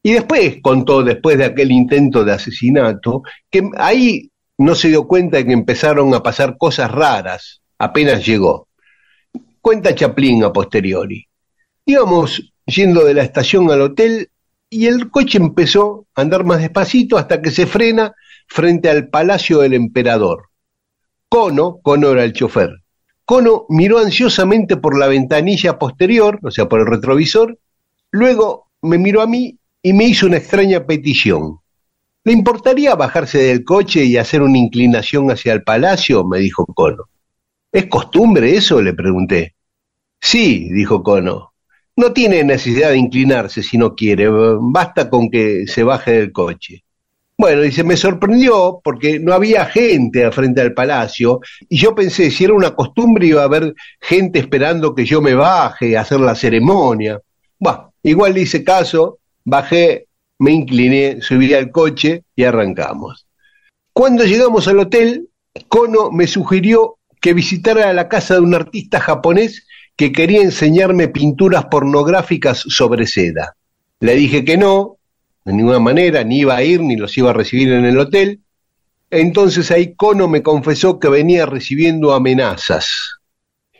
y después contó, después de aquel intento de asesinato, que ahí no se dio cuenta de que empezaron a pasar cosas raras apenas llegó. Cuenta Chaplin a posteriori. Íbamos yendo de la estación al hotel y el coche empezó a andar más despacito hasta que se frena frente al palacio del emperador. Cono, Cono era el chofer, Cono miró ansiosamente por la ventanilla posterior, o sea, por el retrovisor, luego me miró a mí y me hizo una extraña petición. ¿Le importaría bajarse del coche y hacer una inclinación hacia el palacio? me dijo Cono. ¿Es costumbre eso? le pregunté. Sí, dijo Cono. No tiene necesidad de inclinarse si no quiere, basta con que se baje del coche. Bueno, dice, me sorprendió porque no había gente al frente del palacio y yo pensé, si era una costumbre iba a haber gente esperando que yo me baje a hacer la ceremonia. Bueno, igual le hice caso, bajé, me incliné, subí al coche y arrancamos. Cuando llegamos al hotel, Kono me sugirió que visitara la casa de un artista japonés que quería enseñarme pinturas pornográficas sobre seda. Le dije que no, de ninguna manera, ni iba a ir, ni los iba a recibir en el hotel. Entonces ahí Cono me confesó que venía recibiendo amenazas.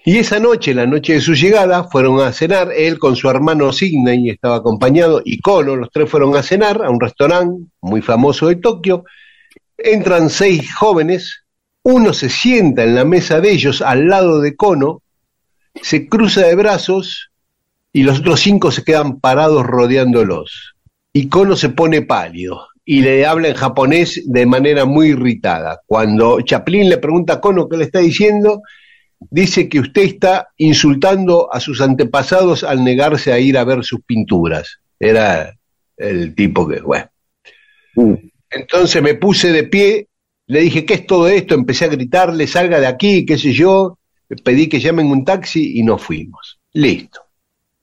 Y esa noche, la noche de su llegada, fueron a cenar, él con su hermano Sidney estaba acompañado, y Cono, los tres fueron a cenar a un restaurante muy famoso de Tokio. Entran seis jóvenes, uno se sienta en la mesa de ellos al lado de Cono, se cruza de brazos y los otros cinco se quedan parados rodeándolos. Y Kono se pone pálido y le habla en japonés de manera muy irritada. Cuando Chaplin le pregunta a Kono qué le está diciendo, dice que usted está insultando a sus antepasados al negarse a ir a ver sus pinturas. Era el tipo que, bueno.
Uh.
Entonces me puse de pie, le dije, ¿qué es todo esto? Empecé a gritarle, salga de aquí, qué sé yo, pedí que llamen un taxi y nos fuimos. Listo.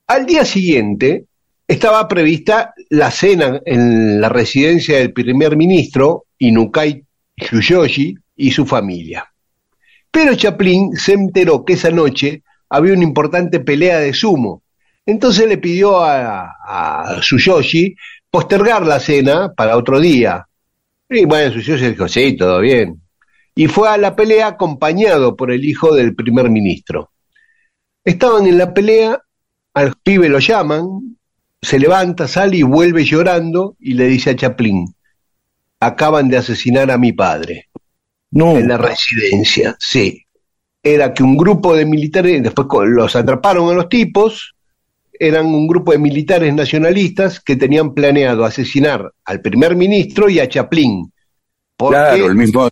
Al día siguiente estaba prevista la cena en la residencia del primer ministro, Inukai Tsuyoshi, y su familia. Pero Chaplin se enteró que esa noche había una importante pelea de sumo. Entonces le pidió a, a Tsuyoshi postergar la cena para otro día. Y bueno, Tsuyoshi dijo, sí, todo bien y fue a la pelea acompañado por el hijo del primer ministro. Estaban en la pelea, al pibe lo llaman, se levanta, sale y vuelve llorando y le dice a Chaplin, acaban de asesinar a mi padre.
No.
En la residencia, sí. Era que un grupo de militares, después los atraparon a los tipos, eran un grupo de militares nacionalistas que tenían planeado asesinar al primer ministro y a Chaplin.
Claro, el mismo,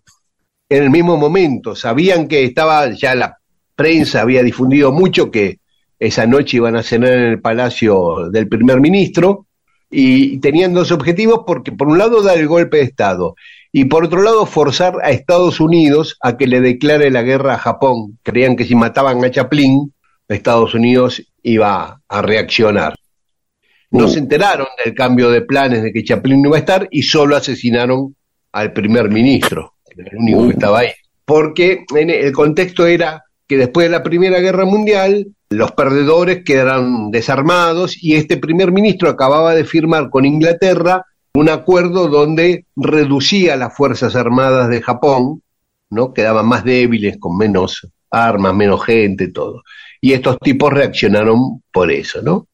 en el mismo momento. Sabían que estaba, ya la prensa había difundido mucho que esa noche iban a cenar en el palacio del primer ministro y tenían dos objetivos porque por un lado dar el golpe de Estado y por otro lado forzar a Estados Unidos a que le declare la guerra a Japón. Creían que si mataban a Chaplin, Estados Unidos iba a reaccionar. No
Uh.
se enteraron del cambio de planes de que Chaplin no iba a estar y solo asesinaron al primer ministro era el único que estaba ahí. Porque en el contexto era que después de la Primera Guerra Mundial, los perdedores quedaron desarmados y este primer ministro acababa de firmar con Inglaterra un acuerdo donde reducía las Fuerzas Armadas de Japón, ¿no? Quedaban más débiles, con menos armas, menos gente, todo. Y estos tipos reaccionaron por eso, ¿no?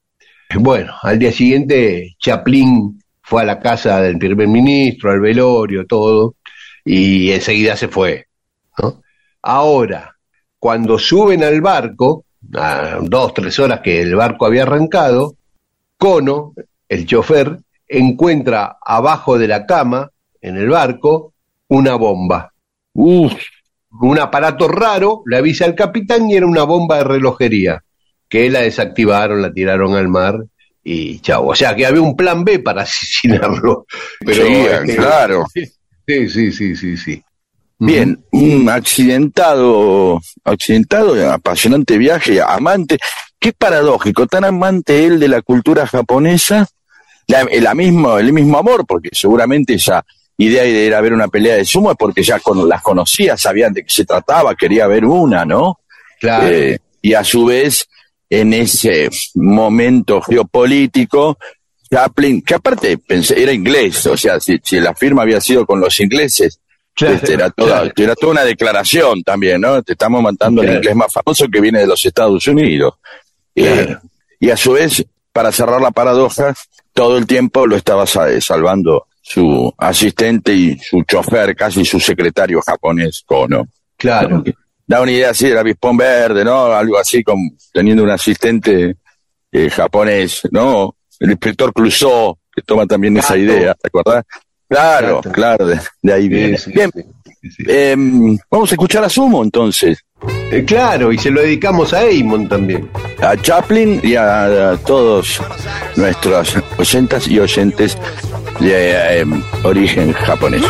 Bueno, al día siguiente Chaplin fue a la casa del primer ministro, al velorio, todo, y enseguida se fue. Ahora, cuando suben al barco, a dos, tres horas que el barco había arrancado, Cono, el chofer, encuentra abajo de la cama, en el barco, una bomba.
Uf,
Un aparato raro, le avisa al capitán y era una bomba de relojería, que la desactivaron, la tiraron al mar y chao. O sea que había un plan B para asesinarlo. Pero,
sí,
este,
claro.
Sí, sí, sí, sí, sí.
Bien, un accidentado, accidentado, apasionante viaje, amante. Qué paradójico, tan amante él de la cultura japonesa, la, la mismo, el mismo amor, porque seguramente esa idea de ir a ver una pelea de sumo es porque ya con, las conocía, sabían de qué se trataba, quería ver una, ¿no?
Claro.
Eh, y a su vez, en ese momento geopolítico, Chaplin, que aparte pensé, era inglés, o sea, si, si la firma había sido con los ingleses,
Claro,
este, era, toda,
claro.
era toda una declaración también, ¿no? Te estamos al
Claro.
inglés más famoso que viene de los Estados Unidos. Eh, y a su vez, para cerrar la paradoja, todo el tiempo lo estaba sa- salvando su asistente y su chofer, casi su secretario japonés, Kono.
Claro.
Da una idea así del avispón verde, ¿no? Algo así como teniendo un asistente eh, japonés, ¿no? El inspector Clouseau, que toma también esa idea, ¿te acordás? Claro,
Gato.
claro, de, de ahí viene.
Sí, sí,
Bien,
sí, sí.
em, vamos a escuchar a Sumo entonces.
Eh, claro, y se lo dedicamos a Eamon también.
a Chaplin y a, a todos nuestros oyentas y oyentes de eh, origen japonés.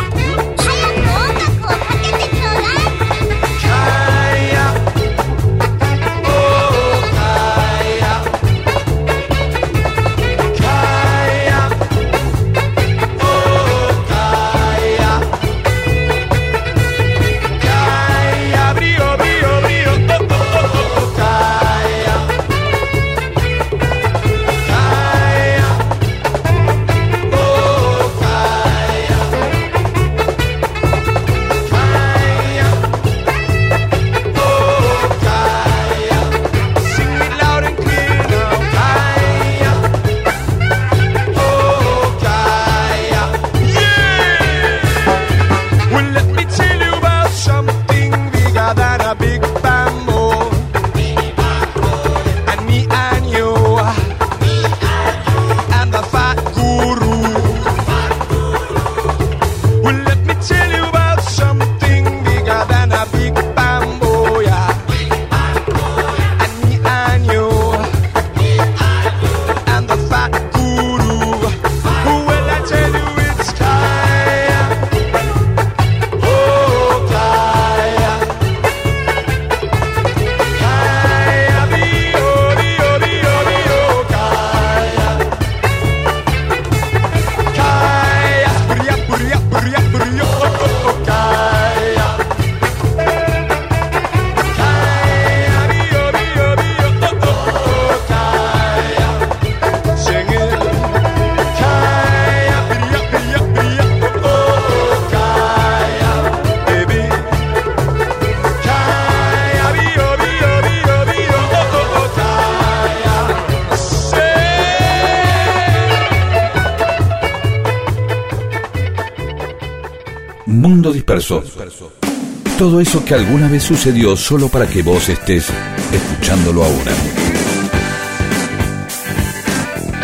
Todo eso que alguna vez sucedió solo para que vos estés escuchándolo ahora.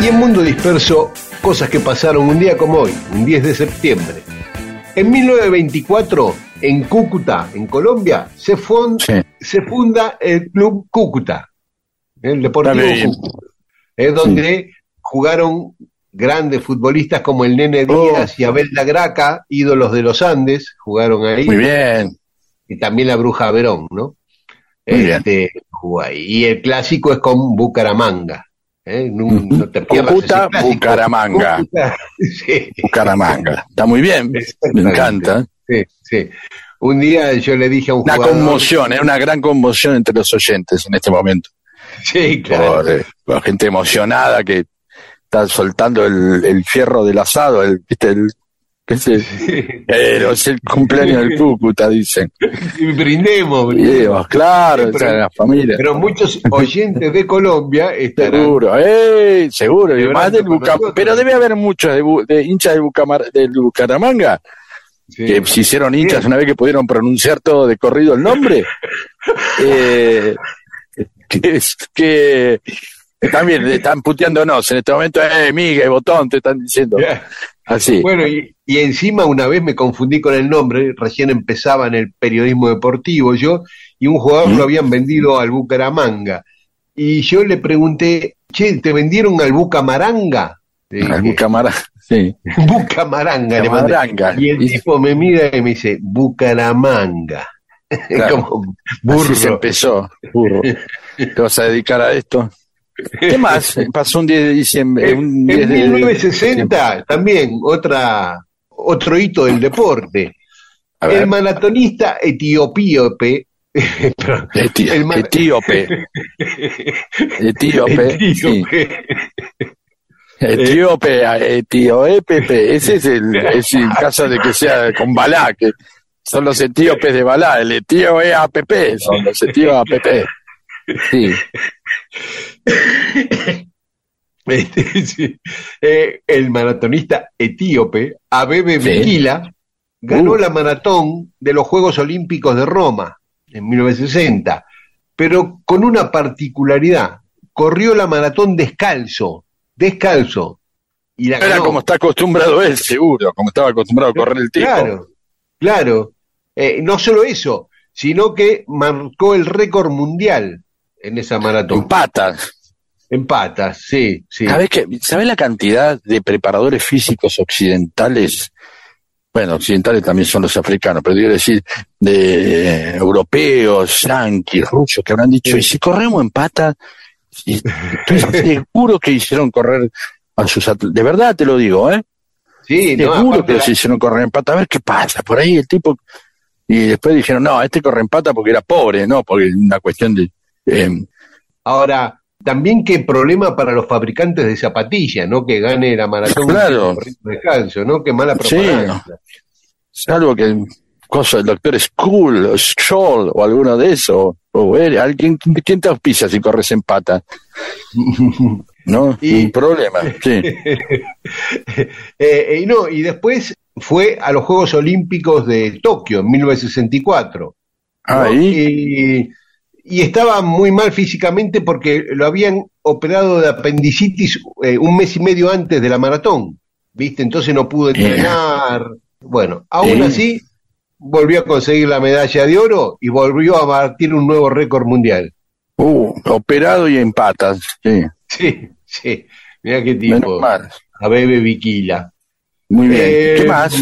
Y en Mundo Disperso, cosas que pasaron un día como hoy, un 10 de septiembre. En 1924, en Cúcuta, en Colombia, se, fun-
Sí.
se funda el Club Cúcuta, el Deportivo. Cúcuta, es donde jugaron grandes futbolistas como el Nene
Oh.
Díaz y Abel da Graca, ídolos de los Andes, jugaron ahí.
Muy bien.
Y también la Bruja Verón, ¿no? Este. Y el clásico es con Bucaramanga. ¿eh? No, te pierdas
Cúcuta. Bucaramanga.
Cúcuta, sí,
Bucaramanga. Está muy bien. Me encanta.
sí, sí. Un día yo le dije a un
Una
jugador.
conmoción, ¿eh? una gran conmoción entre los oyentes en este momento.
Sí, claro.
Por, eh, por gente emocionada que está soltando el, el fierro del asado, el, ¿viste? El, ese- pero es el cumpleaños del Cúcuta, dicen.
Y brindemos, brindemos.
claro,
Sí,
o sea,
pero-
la familia.
Pero muchos oyentes de Colombia estarán.
Seguro, ¡eh! Seguro, y más del Bucam-. Pero debe haber muchos de, Bu- de hinchas del, Bucamar- del Bucaramanga
Sí.
que se hicieron hinchas una vez que pudieron pronunciar todo de corrido el nombre. eh, que, es- que también están puteándonos en este momento, ¡eh, Miguel, botón! Te están diciendo así.
Bueno, y, y encima una vez me confundí con el nombre, recién empezaba en el periodismo deportivo yo, y un jugador
¿Mm?
lo habían vendido al Bucaramanga. Y yo le pregunté, che, ¿te vendieron al Bucamaranga?
Al
dije,
Bucamara, sí.
Bucamaranga. le.
Bucamaranga.
Y el
Y-
tipo me mira y me dice, Bucaramanga.
Claro.
Como
Así se
burro.
empezó, burro. ¿Te vas a dedicar a esto? ¿Qué más? Pasó un 10 de diciembre.
En,
Un 10
en
de-
1960 también otra otro hito del deporte. El maratonista etiopíope perdón,
Etí-
el mar-
Etíope. Etíope. sí.
etíope.
Etíope, etíope, ese es el, es el caso de que sea con Balá, que son los etíopes de Balá, el etío es APP, son los etíos APP. Sí,
Este, sí. Eh, el maratonista etíope Abebe
Sí.
Bikila ganó
Uh.
la maratón de los Juegos Olímpicos de Roma en 1960, pero con una particularidad. Corrió la maratón descalzo, descalzo. Y la
Era
ganó.
como está acostumbrado él, seguro, como estaba acostumbrado a correr el tipo.
Claro, claro. Eh, no solo eso, sino que marcó el récord mundial en esa maratón.
En patas.
En patas, sí, sí.
¿Sabés, que, ¿Sabés la cantidad de preparadores físicos occidentales? Bueno, occidentales también son los africanos, pero quiero decir, de eh, europeos, yanquis, rusos, que habrán dicho,
Sí.
y si corremos en patas, y estoy seguro que hicieron correr a sus atletas. De verdad te lo digo, ¿eh?
Sí,
Seguro que
la-
los hicieron correr en pata. A ver qué pasa. Por ahí el tipo. Y después dijeron, no, este corre en pata porque era pobre, no, porque es una cuestión de. Eh,
Ahora, también qué problema para los fabricantes de zapatillas, ¿no? Que gane la maratón
Claro.
corriendo descalzo, ¿no? Qué mala
Sí.
propaganda.
salvo que cosa el doctor School o Scholl o alguno de esos. O él, alguien, ¿quién te auspicia si corres en pata? ¿No?
Y-
Un problema. Sí.
Eh, y no, y después fue a los Juegos Olímpicos de Tokio en 1964. ¿no?
Ahí.
Y, y estaba muy mal físicamente porque lo habían operado de apendicitis eh, un mes y medio antes de la maratón, ¿viste? Entonces no pudo entrenar. Bueno, aún
Eh.
así volvió a conseguir la medalla de oro y volvió a batir un nuevo récord mundial.
Uh, operado y en patas. Sí.
Sí, sí. Mira qué tipo. A Bebe Viquila.
Muy bien.
Eh,
¿Qué más?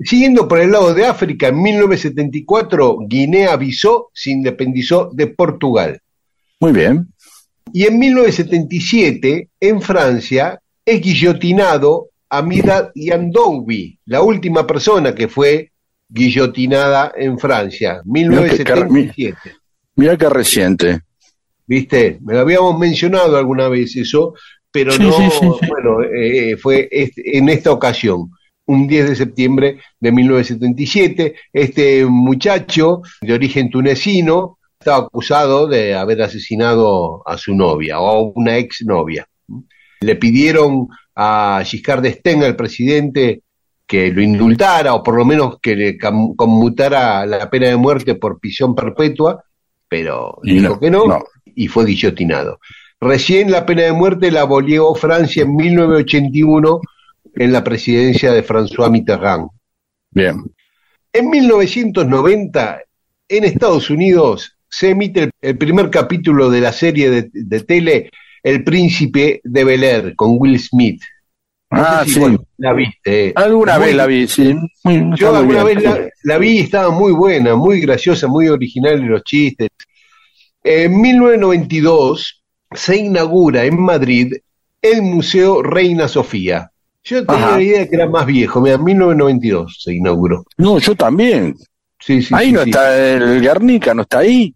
Siguiendo por el lado de África, en 1974 Guinea-Bissau se independizó de Portugal.
Muy bien.
Y en 1977, en Francia, es guillotinado Amida Yandoubi, la última persona que fue guillotinada en Francia, 1977.
Mira qué reciente.
¿Viste? Me lo habíamos mencionado alguna vez eso, pero
Sí,
no,
sí, sí, sí.
bueno, eh, fue este- en esta ocasión, un 10 de septiembre de 1977, este muchacho de origen tunecino estaba acusado de haber asesinado a su novia o a una exnovia. Le pidieron a Giscard d'Estaing, al presidente, que lo indultara o por lo menos que le conmutara la pena de muerte por prisión perpetua, pero
Y
dijo
no,
que no,
no.
y fue guillotinado. Recién la pena de muerte la abolió Francia en 1981 en la presidencia de François Mitterrand.
Bien.
En 1990, en Estados Unidos, se emite el, el primer capítulo de la serie de, de tele El Príncipe de Bel Air con Will Smith. No
Ah,
si
sí.
la viste.
Alguna
Muy-
vez la vi, sí. Muy,
Yo alguna
bien.
vez la, la vi y estaba muy buena, muy graciosa, muy original en los chistes. En 1992 se inaugura en Madrid el Museo Reina Sofía. Yo tenía
Ajá.
la idea de que era más viejo, mira, en 1992 se inauguró.
No, yo también.
Sí, sí,
ahí
sí,
no está el Guernica, no está ahí.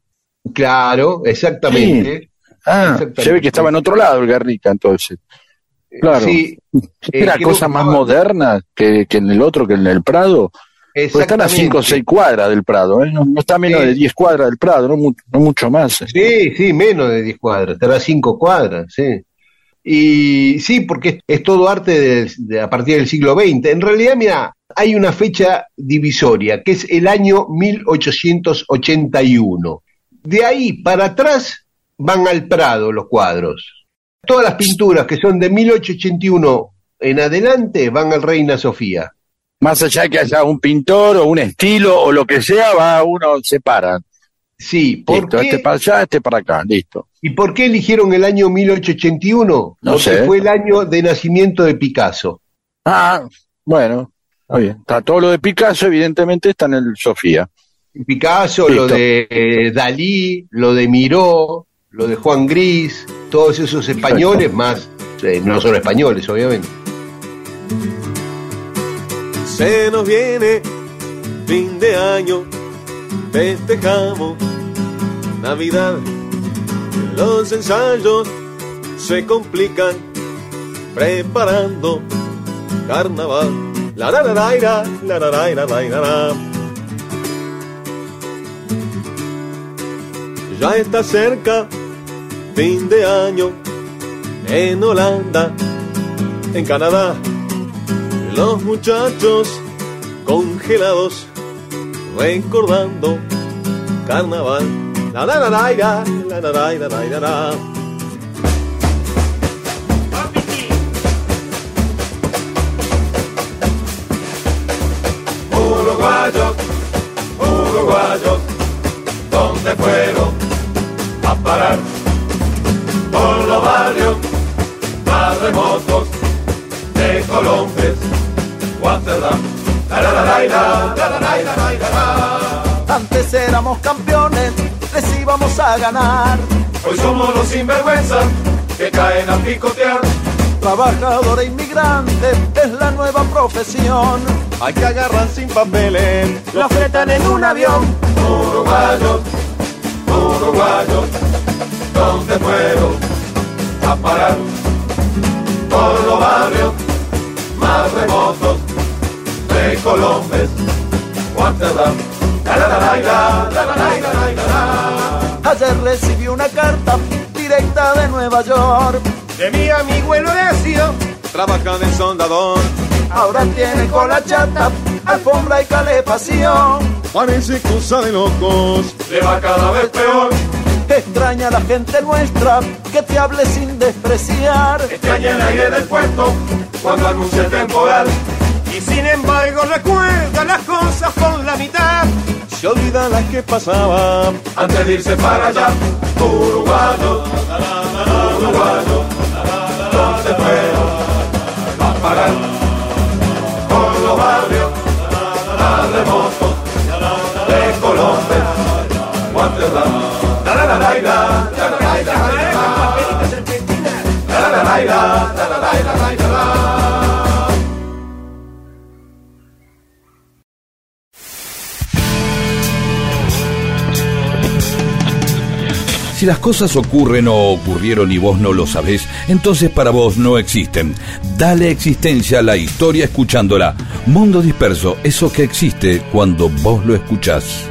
Claro, exactamente.
Ah,
Exactamente.
se ve que estaba en otro lado el Guernica entonces. Claro.
Sí,
Era
Eh,
cosa más moderna que, que en el otro, que en el Prado. Porque están a
exactamente.
5 o 6 cuadras del Prado, ¿eh? no, no está menos
Sí.
de 10 cuadras del Prado, no, mu- no mucho más. ¿eh?
Sí, sí, menos de 10 cuadras, estará a 5 cuadras, sí. Y sí, porque es, es todo arte de- a partir del siglo XX. En realidad, mira, hay una fecha divisoria, que es el año 1881. De ahí para atrás van al Prado los cuadros. Todas las pinturas que son de 1881 en adelante van al Reina Sofía.
Más allá de que haya un pintor o un estilo o lo que sea, va uno separa.
Sí, ¿por
Listo,
qué?
este para allá, este para acá, listo.
¿Y por qué eligieron el año 1881?
No
Porque
sé.
fue el año de nacimiento de Picasso.
Ah, bueno, está bien. Está todo lo de Picasso, evidentemente, está en el Sofía.
Picasso, lo de eh, Dalí, lo de Miró, lo de Juan Gris, todos esos españoles, más, eh, no son españoles, obviamente.
Se nos viene fin de año, festejamos Navidad. Los ensayos se complican preparando carnaval. La la la la la la la la la. Ya está cerca fin de año, en Holanda, en Canadá, los muchachos congelados recordando carnaval. La la la la la la la la la la.
Uruguayos, uruguayos, ¿dónde fueron a parar? Por los barrios más remotos de Colombia, Wanderland.
Antes éramos campeones, les íbamos a ganar.
Hoy somos los sinvergüenzas que caen a picotear.
Trabajador e inmigrante es la nueva profesión.
Hay que agarran sin papeles,
lo fletan en un avión.
Uruguayos, uruguayos, ¿dónde puedo a parar? Por los barrios más remotos Colombes.
Ayer recibí una carta directa de Nueva York.
De mi amigo el Horacio, trabaja de soldador.
Ahora tiene cola chata, alfombra y calefacción.
Parece cosa de locos,
le va cada vez peor.
Extraña a la gente nuestra que te hable sin despreciar.
Extraña el aire del puerto cuando anuncia el temporal.
Y sin embargo recuerda las cosas por la mitad. Se olvida las que pasaban.
Antes de irse para allá, uruguayos, uruguayos, ¿dónde fueron a parar? Por los barrios más remotos de Colombia, Rotterdam. La la la la la, la la la la la la la la la la la la la
Si las cosas ocurren o ocurrieron y vos no lo sabés, entonces para vos no existen. Dale existencia a la historia escuchándola. Mundo disperso, eso que existe cuando vos lo escuchás.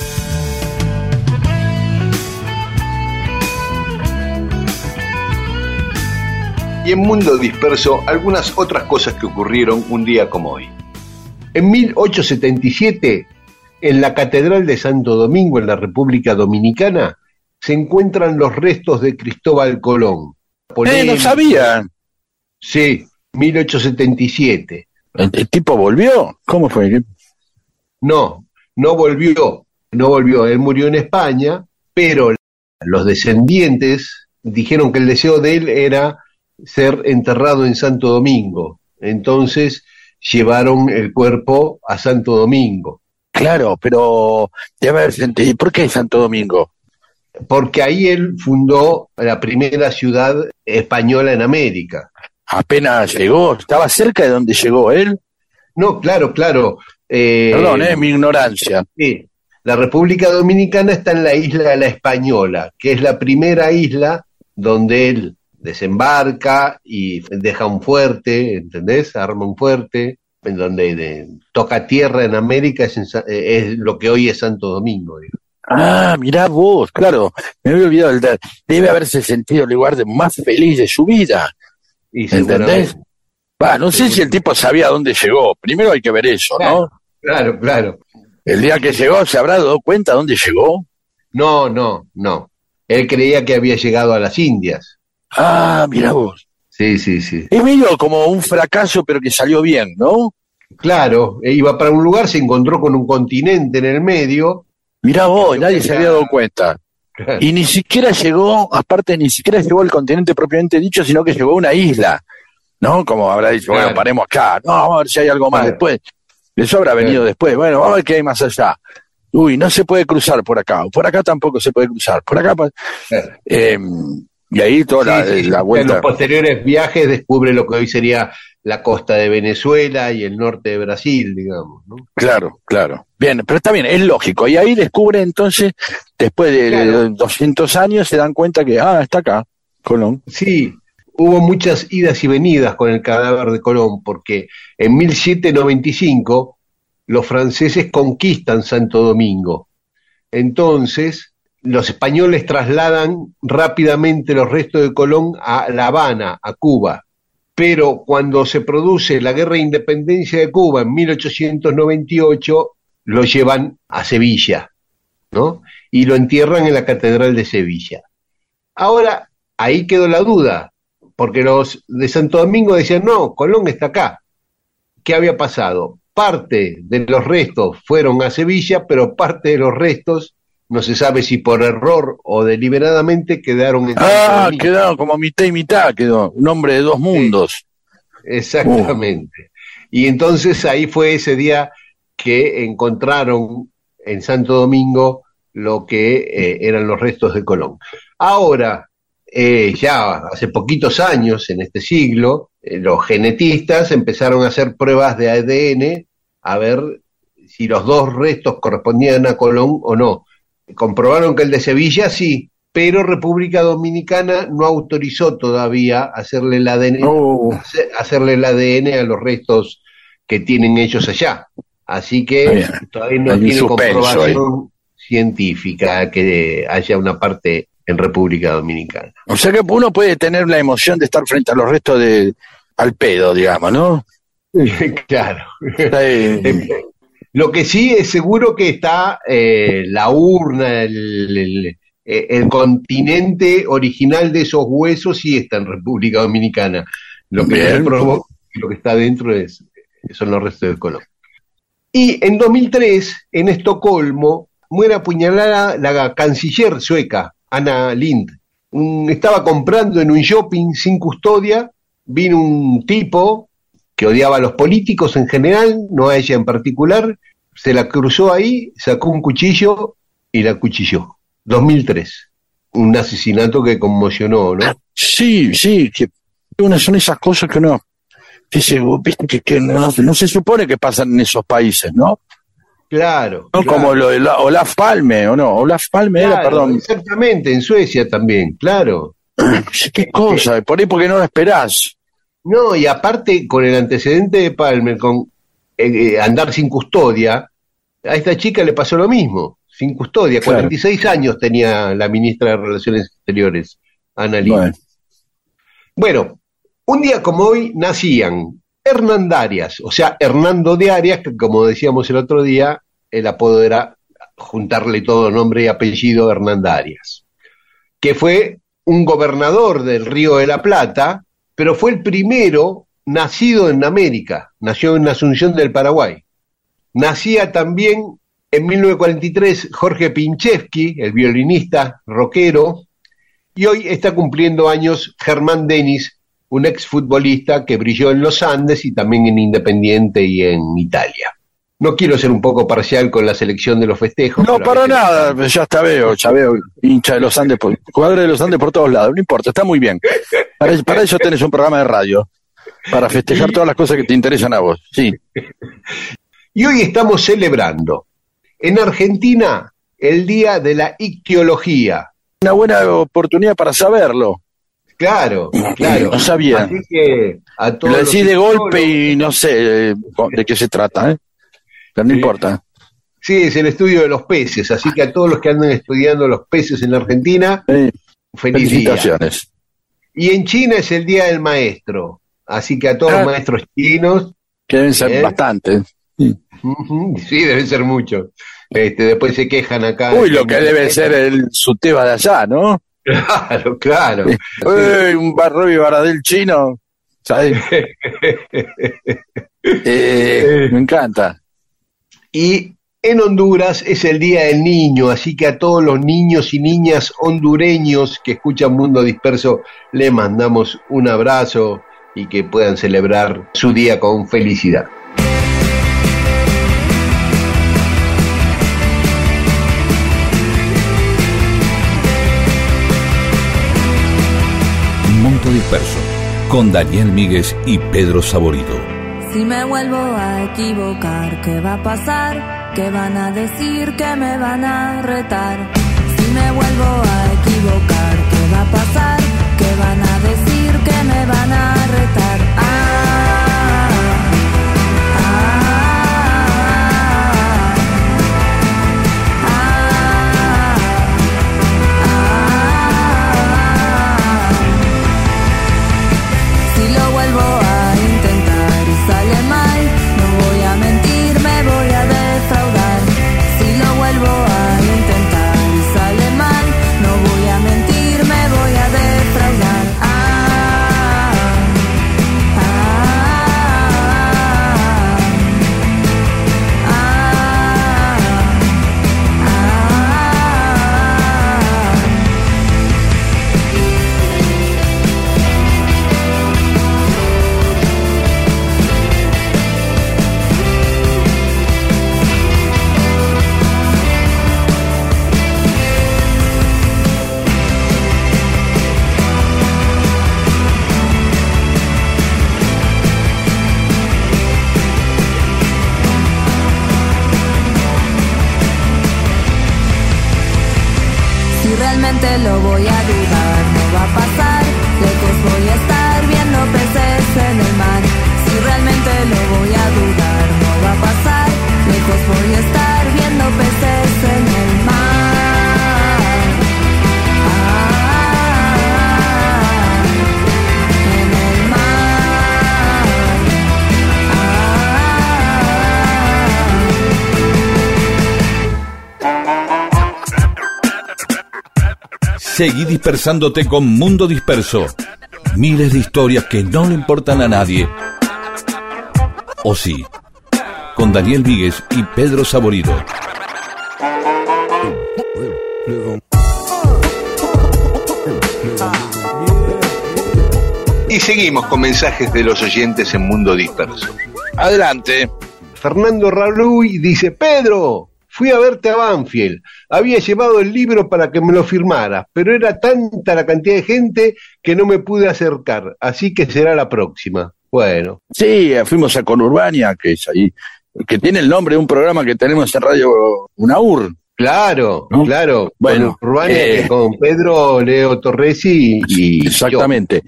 y en Mundo Disperso algunas otras cosas que ocurrieron un día como hoy. En 1877, en la Catedral de Santo Domingo, en la República Dominicana, se encuentran los restos de Cristóbal Colón.
Eh, no
Polémico.
sabía.
Sí, 1877.
¿El, el tipo volvió? ¿Cómo fue?
No, no volvió, no volvió. Él murió en España, pero los descendientes dijeron que el deseo de él era ser enterrado en Santo Domingo. Entonces llevaron el cuerpo a Santo Domingo,
Claro, pero debe haber sentido. ¿Y por qué Santo Domingo?
Porque ahí él fundó la primera ciudad española en América.
Apenas llegó, estaba cerca de donde llegó él.
No, claro, claro. eh,
Perdón, eh, mi ignorancia.
Sí, la República Dominicana está en la isla de la Española, que es la primera isla donde él desembarca y deja un fuerte, ¿entendés? Arma un fuerte, en donde de- toca tierra en América, es, en Sa- eh, es lo que hoy es Santo Domingo. digo.
Ah, mirá vos, claro, me había olvidado del de- Debe haberse sentido el lugar de más feliz de su vida.
Y
¿Entendés? Va, no sé si el tipo sabía dónde llegó. Primero hay que ver eso, ¿no?
Claro, claro.
El día que llegó, ¿se habrá dado cuenta dónde llegó?
No, no, no. Él creía que había llegado a las Indias.
Ah, mirá vos.
Sí, sí, sí.
Es medio como un fracaso, pero que salió bien, ¿no?
Claro, e iba para un lugar, se encontró con un continente en el medio.
Mirá vos, nadie se había dado cuenta. Y ni siquiera llegó, aparte, ni siquiera llegó al continente propiamente dicho, sino que llegó a una isla, ¿no? Como habrá dicho, bueno, paremos acá, no, vamos a ver si hay algo más
Claro.
después. Eso habrá venido después, bueno, vamos a ver qué hay más allá. Uy, no se puede cruzar por acá, por acá tampoco se puede cruzar, por acá. Eh, y ahí toda la,
Sí,
la
En
vuelta.
los posteriores viajes descubre lo que hoy sería la costa de Venezuela y el norte de Brasil, digamos. ¿no?
Claro, claro. Bien, pero está bien, es lógico. Y ahí descubre entonces, después de,
Claro.
de 200 años, se dan cuenta que, ah, está acá, Colón.
Sí, hubo muchas idas y venidas con el cadáver de Colón, porque en 1795 los franceses conquistan Santo Domingo. Entonces, los españoles trasladan rápidamente los restos de Colón a La Habana, a Cuba. Pero cuando se produce la guerra de independencia de Cuba en 1898, lo llevan a Sevilla, ¿no? Y lo entierran en la Catedral de Sevilla. Ahora, ahí quedó la duda, porque los de Santo Domingo decían, no, Colón está acá. ¿Qué había pasado? Parte de los restos fueron a Sevilla, pero parte de los restos, no se sabe si por error o deliberadamente, quedaron en
Ah, quedó como mitad y mitad, quedó. Un hombre de dos mundos.
Exactamente. Y entonces ahí fue ese día que encontraron en Santo Domingo lo que eh, eran los restos de Colón. Ahora, eh, ya hace poquitos años, en este siglo, eh, los genetistas empezaron a hacer pruebas de ADN a ver si los dos restos correspondían a Colón o no. Comprobaron que el de Sevilla sí, pero República Dominicana no autorizó todavía hacerle el ADN,
Oh.
hacer- hacerle el ADN a los restos que tienen ellos allá. Así que
bien.
todavía no
Hay
tiene comprobación científica que haya una parte en República Dominicana.
O sea que uno puede tener la emoción de estar frente a los restos de al pedo, digamos, ¿no?
claro. Lo que sí es seguro que está eh, la urna, el, el- eh, el continente original de esos huesos sí está en República Dominicana. Lo que
Bien.
lo que está dentro es, son los restos de Colón. Y en 2003, en Estocolmo, muere apuñalada la canciller sueca, Anna Lind. Estaba comprando en un shopping sin custodia, vino un tipo que odiaba a los políticos en general, no a ella en particular, se la cruzó ahí, sacó un cuchillo y la cuchilló. 2003. Un asesinato que conmocionó, ¿no?
Sí, sí, que una son esas cosas que uno dice, "Oh, viste que, que no, no se supone que pasan en esos países, ¿no?
Claro.
No
claro.
como lo de la- Olaf Palme, ¿o no? Olaf Palme era, perdón.
Exactamente, en Suecia también, claro.
Qué cosa, por ahí porque no lo esperás.
No, y aparte con el antecedente de Palmer, con eh, eh, andar sin custodia, a esta chica le pasó lo mismo, sin custodia.
Claro.
46 años tenía la ministra de Relaciones Exteriores, Ana Lind.
Bueno,
Bueno, un día como hoy nacían Hernán Arias, o sea, Hernando de Arias, que como decíamos el otro día, el apodo era juntarle todo nombre y apellido Hernán Arias, que fue un gobernador del Río de la Plata, pero fue el primero nacido en América, nació en Asunción del Paraguay. Nacía también en 1943 Jorge Pinchevsky, el violinista rockero, y hoy está cumpliendo años Germán Denis, un exfutbolista que brilló en los Andes y también en Independiente y en Italia. No quiero ser un poco parcial con la selección de los festejos.
no, para nada, ya está veo, ya veo, hincha de los Andes, por- jugadores de los Andes por todos lados, no importa, está muy bien. Para, para eso tenés un programa de radio, para festejar todas las cosas que te interesan a vos, sí.
Y hoy estamos celebrando en Argentina el Día de la Ictiología.
Una buena oportunidad para saberlo.
Claro, claro.
No sabía.
Así que a todos
Lo decís de golpe y no sé eh, de qué se trata, ¿eh? Pero no
Sí.
importa.
Sí, es el estudio de los peces, así que a todos los que andan estudiando los peces en la Argentina,
Eh,
feliz día.
felicitaciones.
Y en China es el Día del Maestro, así que a todos
Ah.
los maestros chinos,
Que deben ser
Bien.
bastantes.
sí, deben ser muchos. Este, después se quejan acá.
Uy, lo que debe ser el suteba de allá, ¿no?
Claro, claro.
Uy, un barro y baradel chino. ¿sabes? Eh, me encanta.
Y en Honduras es el Día del Niño, así que a todos los niños y niñas hondureños que escuchan Mundo Disperso le mandamos un abrazo y que puedan celebrar su día con felicidad.
Mundo Disperso, con Daniel Míguez y Pedro Saborido.
Si me vuelvo a equivocar, ¿qué va a pasar? ¿Qué van a decir? ¿Qué me van a retar? Si me vuelvo a equivocar, ¿qué va a pasar? ¿Qué van a decir? ¿Qué me van a
Seguí dispersándote con Mundo Disperso. Miles de historias que no le importan a nadie. O sí, con Daniel Víguez y Pedro Saborido.
Y seguimos con mensajes de los oyentes en Mundo Disperso.
Adelante.
Fernando Raluy dice, Pedro, fui a verte a Banfield. Había llevado el libro para que me lo firmaras, pero era tanta la cantidad de gente que no me pude acercar, así que será la próxima. Bueno,
Sí, fuimos a Conurbania, que es ahí, que tiene el nombre de un programa que tenemos en Radio UNAUR.
claro,
¿No?
claro.
Bueno,
con Urbania,
eh,
que con Pedro, Leo Torresi y
Exactamente.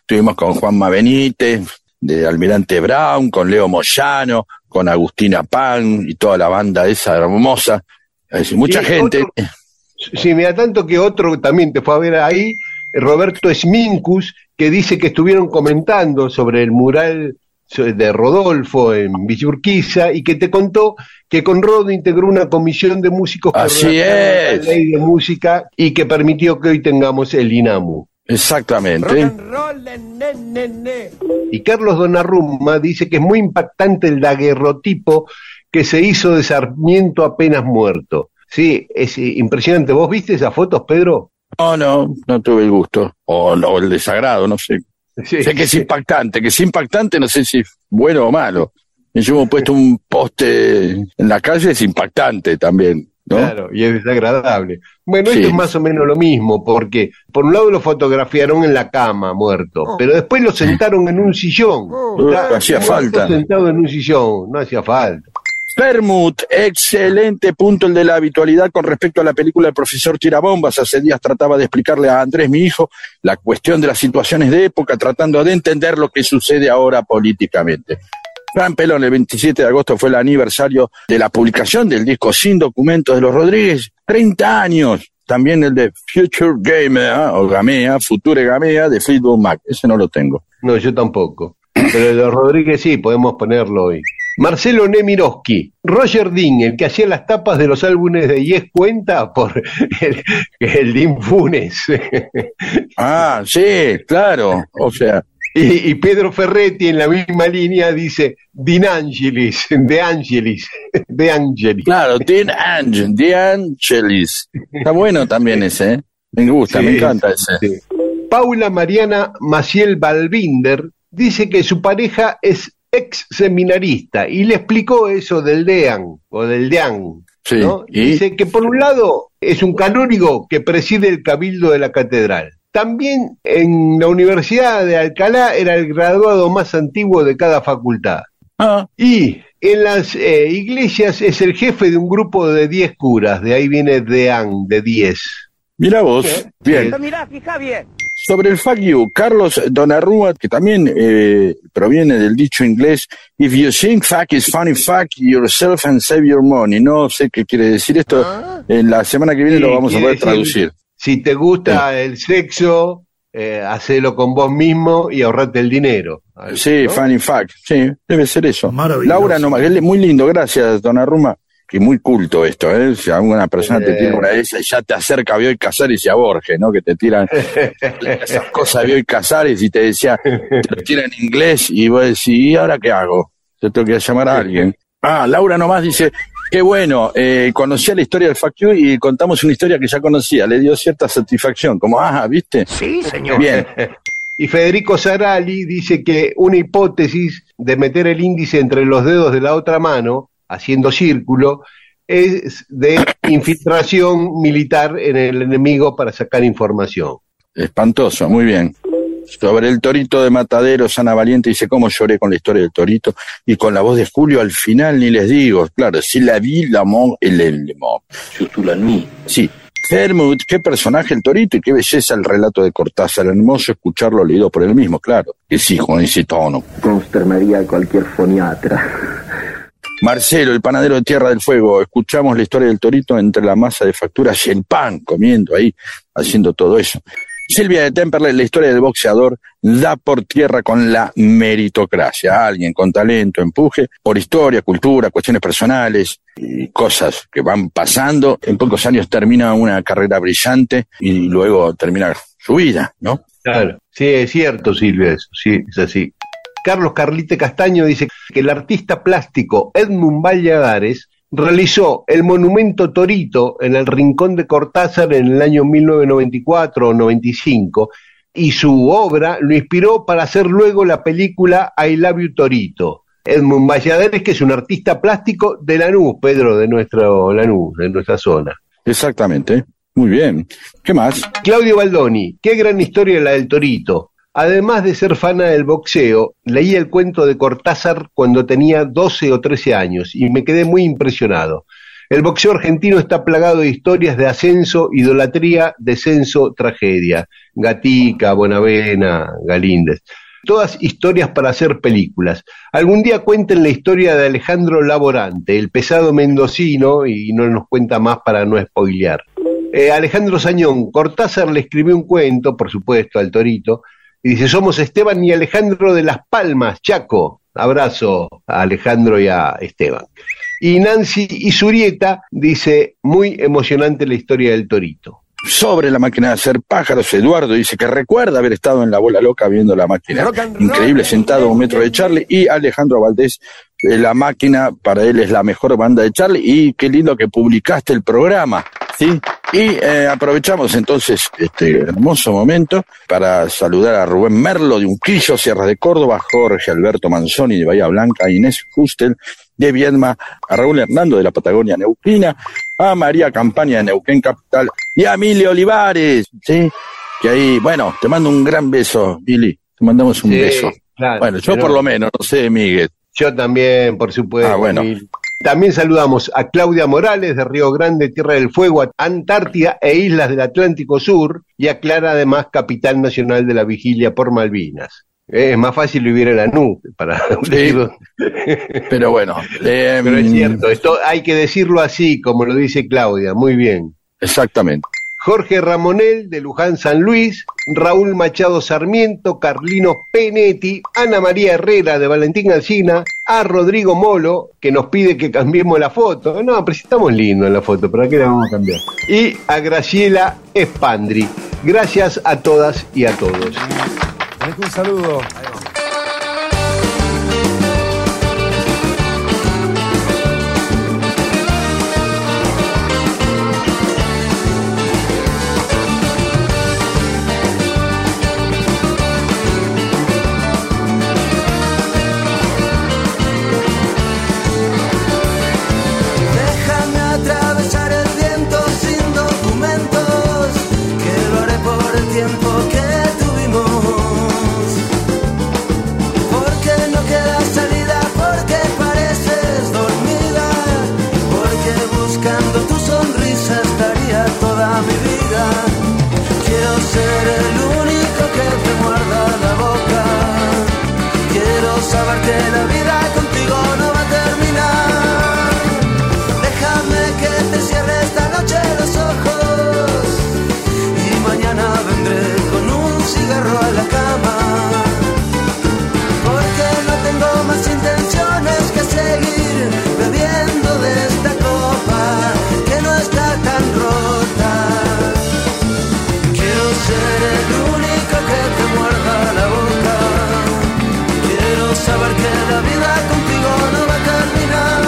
Estuvimos con Juanma Benítez, de Almirante Brown, con Leo Moyano, con Agustina Pan y toda la banda esa hermosa. Es decir, mucha
Sí,
gente.
otro- Sí, mira, tanto que otro también te fue a ver ahí, Roberto Smincus, que dice que estuvieron comentando sobre el mural de Rodolfo en Villa Urquiza y que te contó que con Rodo integró una comisión de músicos
es.
la ley de música y que permitió que hoy tengamos el INAMU.
Exactamente.
Y Carlos Donnarumma dice que es muy impactante el daguerrotipo que se hizo de Sarmiento apenas muerto. Sí, es impresionante. ¿Vos viste esas fotos, Pedro?
No, no, no tuve el gusto. O, no, el desagrado, no sé.
Sí,
sé que es impactante, que es impactante, no sé si es bueno o malo. Yo hemos puesto un poste en la calle, es impactante también, ¿no?
Claro, y es desagradable. Bueno,
Sí.
esto es más o menos lo mismo, porque por un lado lo fotografiaron en la cama, muerto, pero después lo sentaron en un sillón.
Uh,
Está
hacía
muerto
falta.
Sentado en un sillón, no hacía falta.
Permut, excelente punto el de la habitualidad con respecto a la película El profesor Tirabombas. Hace días trataba de explicarle a Andrés, mi hijo, la cuestión de las situaciones de época, tratando de entender lo que sucede ahora políticamente. Fran Pelón, el 27 de agosto fue el aniversario de la publicación del disco Sin Documentos de los Rodríguez. 30 años. También el de Future Gamea, o Gamea, Future Gamea, de Fleetwood Mac. Ese no lo tengo.
No, yo tampoco. Pero el de Rodríguez sí, podemos ponerlo hoy. Marcelo Nemiroski, Roger Dean, el que hacía las tapas de los álbumes de Yes cuenta por el, el Dean Funes.
Ah, sí, claro. O sea,
Y, y Pedro Ferretti en la misma línea dice Dean Angelis, De Angelis, De Angelis.
Claro, Angel, De Angelis. Está bueno también ese, ¿eh? Me gusta,
Sí,
me encanta ese.
sí. Paula Mariana Maciel Balbinder dice que su pareja es ex seminarista y le explicó eso del DEAN o del DEAN.
Sí.
Dice que por un lado es un canónigo que preside el cabildo de la catedral. También en la Universidad de Alcalá era el graduado más antiguo de cada facultad.
Ah,
Y en las eh, iglesias es el jefe de un grupo de 10 curas, de ahí viene DEAN, de 10.
mira vos. Bien.
Mirá, fija bien.
Sobre el fuck you, Carlos Donnarumma, que también eh, proviene del dicho inglés, if you think fuck is funny, fuck yourself and save your money. No sé qué quiere decir esto. En la semana que viene
Sí,
lo vamos a poder
decir,
traducir.
Si te gusta el sexo, eh, hacelo con vos mismo y ahorrate el dinero.
Sí,
¿no?
funny fuck. Sí, debe ser eso.
Maravilloso.
Laura, no, muy lindo, gracias, Donnarumma. Que muy culto esto, ¿eh? Si alguna persona te
Eh.
tira una de esas y ya te acerca a Bioy Casares y a Borges, ¿no? Que te tiran esas cosas de Bioy Casares y te decía, te lo tiran en inglés y vos decís, ¿y ahora qué hago? Yo tengo que llamar a alguien. Ah, Laura nomás dice, qué bueno, eh, conocía la historia del You y contamos una historia que ya conocía, le dio cierta satisfacción, como, ah, ¿viste?
Sí, señor.
Bien,
Y Federico Sarali dice que una hipótesis de meter el índice entre los dedos de la otra mano, haciendo círculo, es de infiltración militar en el enemigo para sacar información.
Espantoso, muy bien. Sobre el torito de Matadero, Sana Valiente dice cómo lloré con la historia del torito y con la voz de Julio al final ni les digo, claro, si la vi, la mon, el
la nuit.
Sí. Hermut, qué personaje el torito y qué belleza el relato de Cortázar. Hermoso escucharlo leído por él mismo, claro. Que sí, con ese tono.
Consternaría a cualquier foniatra.
Marcelo, el panadero de Tierra del Fuego, escuchamos la historia del torito entre la masa de facturas y el pan, comiendo ahí, haciendo todo eso. Silvia de Temperley, la historia del boxeador, da por tierra con la meritocracia. Alguien con talento, empuje, por historia, cultura, cuestiones personales y cosas que van pasando. En pocos años termina una carrera brillante y luego termina su vida, ¿no?
Claro, sí, es cierto, Silvia, eso, sí, es así. Carlos Carlite Castaño dice que el artista plástico Edmund Valladares realizó el monumento Torito en el Rincón de Cortázar en el año 1994 o 95 y su obra lo inspiró para hacer luego la película I Love You Torito. Edmund Valladares, que es un artista plástico de Lanús, Pedro, de nuestro Lanús, de nuestra zona.
Exactamente. Muy bien. ¿Qué más?
Claudio Baldoni, qué gran historia la del Torito. Además de ser fana del boxeo, leí el cuento de Cortázar cuando tenía 12 o 13 años y me quedé muy impresionado. El boxeo argentino está plagado de historias de ascenso, idolatría, descenso, tragedia. Gatica, Bonavena, Galíndez. Todas historias para hacer películas. Algún día cuenten la historia de Alejandro Laborante, el pesado mendocino, y no nos cuenta más para no spoilear. Eh, Alejandro Sañón, Cortázar le escribió un cuento, por supuesto, al Torito, y dice, somos Esteban y Alejandro de Las Palmas, Chaco. Abrazo a Alejandro y a Esteban. Y Nancy Isurieta dice, muy emocionante la historia del Torito.
Sobre la máquina de hacer pájaros, Eduardo dice que recuerda haber estado en la bola loca viendo la máquina. Increíble, sentado a un metro de Charlie. Y Alejandro Valdés, eh, la máquina para él es la mejor banda de Charlie. Y qué lindo que publicaste el programa. ¿sí? Y eh, aprovechamos entonces este hermoso momento para saludar a Rubén Merlo de Unquillo, Sierra de Córdoba, Jorge Alberto Manzoni de Bahía Blanca, Inés Justel de Viedma, a Raúl Hernando de la Patagonia Neuquina, a María Campaña de Neuquén Capital y a Emilio Olivares, ¿sí? Que ahí, bueno, te mando un gran beso, Billy, te mandamos un
Sí,
beso.
claro,
bueno, yo por lo menos, no sé, Miguel.
Yo también, por supuesto.
Ah, bueno.
Mil. También saludamos a Claudia Morales de Río Grande, Tierra del Fuego, Antártida e Islas del Atlántico Sur y a Clara, además, Capital Nacional de la Vigilia por Malvinas. Eh, Es más fácil vivir en la nube para
Sí, pero bueno. eh,
Pero es cierto, esto hay que decirlo así, como lo dice Claudia, muy bien.
Exactamente.
Jorge Ramonel de Luján San Luis, Raúl Machado Sarmiento, Carlino Penetti, Ana María Herrera de Valentín Alcina, a Rodrigo Molo, que nos pide que cambiemos la foto. No, pero si estamos lindos en la foto, ¿para qué la vamos a cambiar? Y a Graciela Espandri. Gracias a todas y a todos.
Un saludo. llevarte la vida contigo no va a terminar.
Déjame que te cierre esta noche
los ojos y mañana vendré con un cigarro a la cara. saber
que la vida
contigo no va a terminar.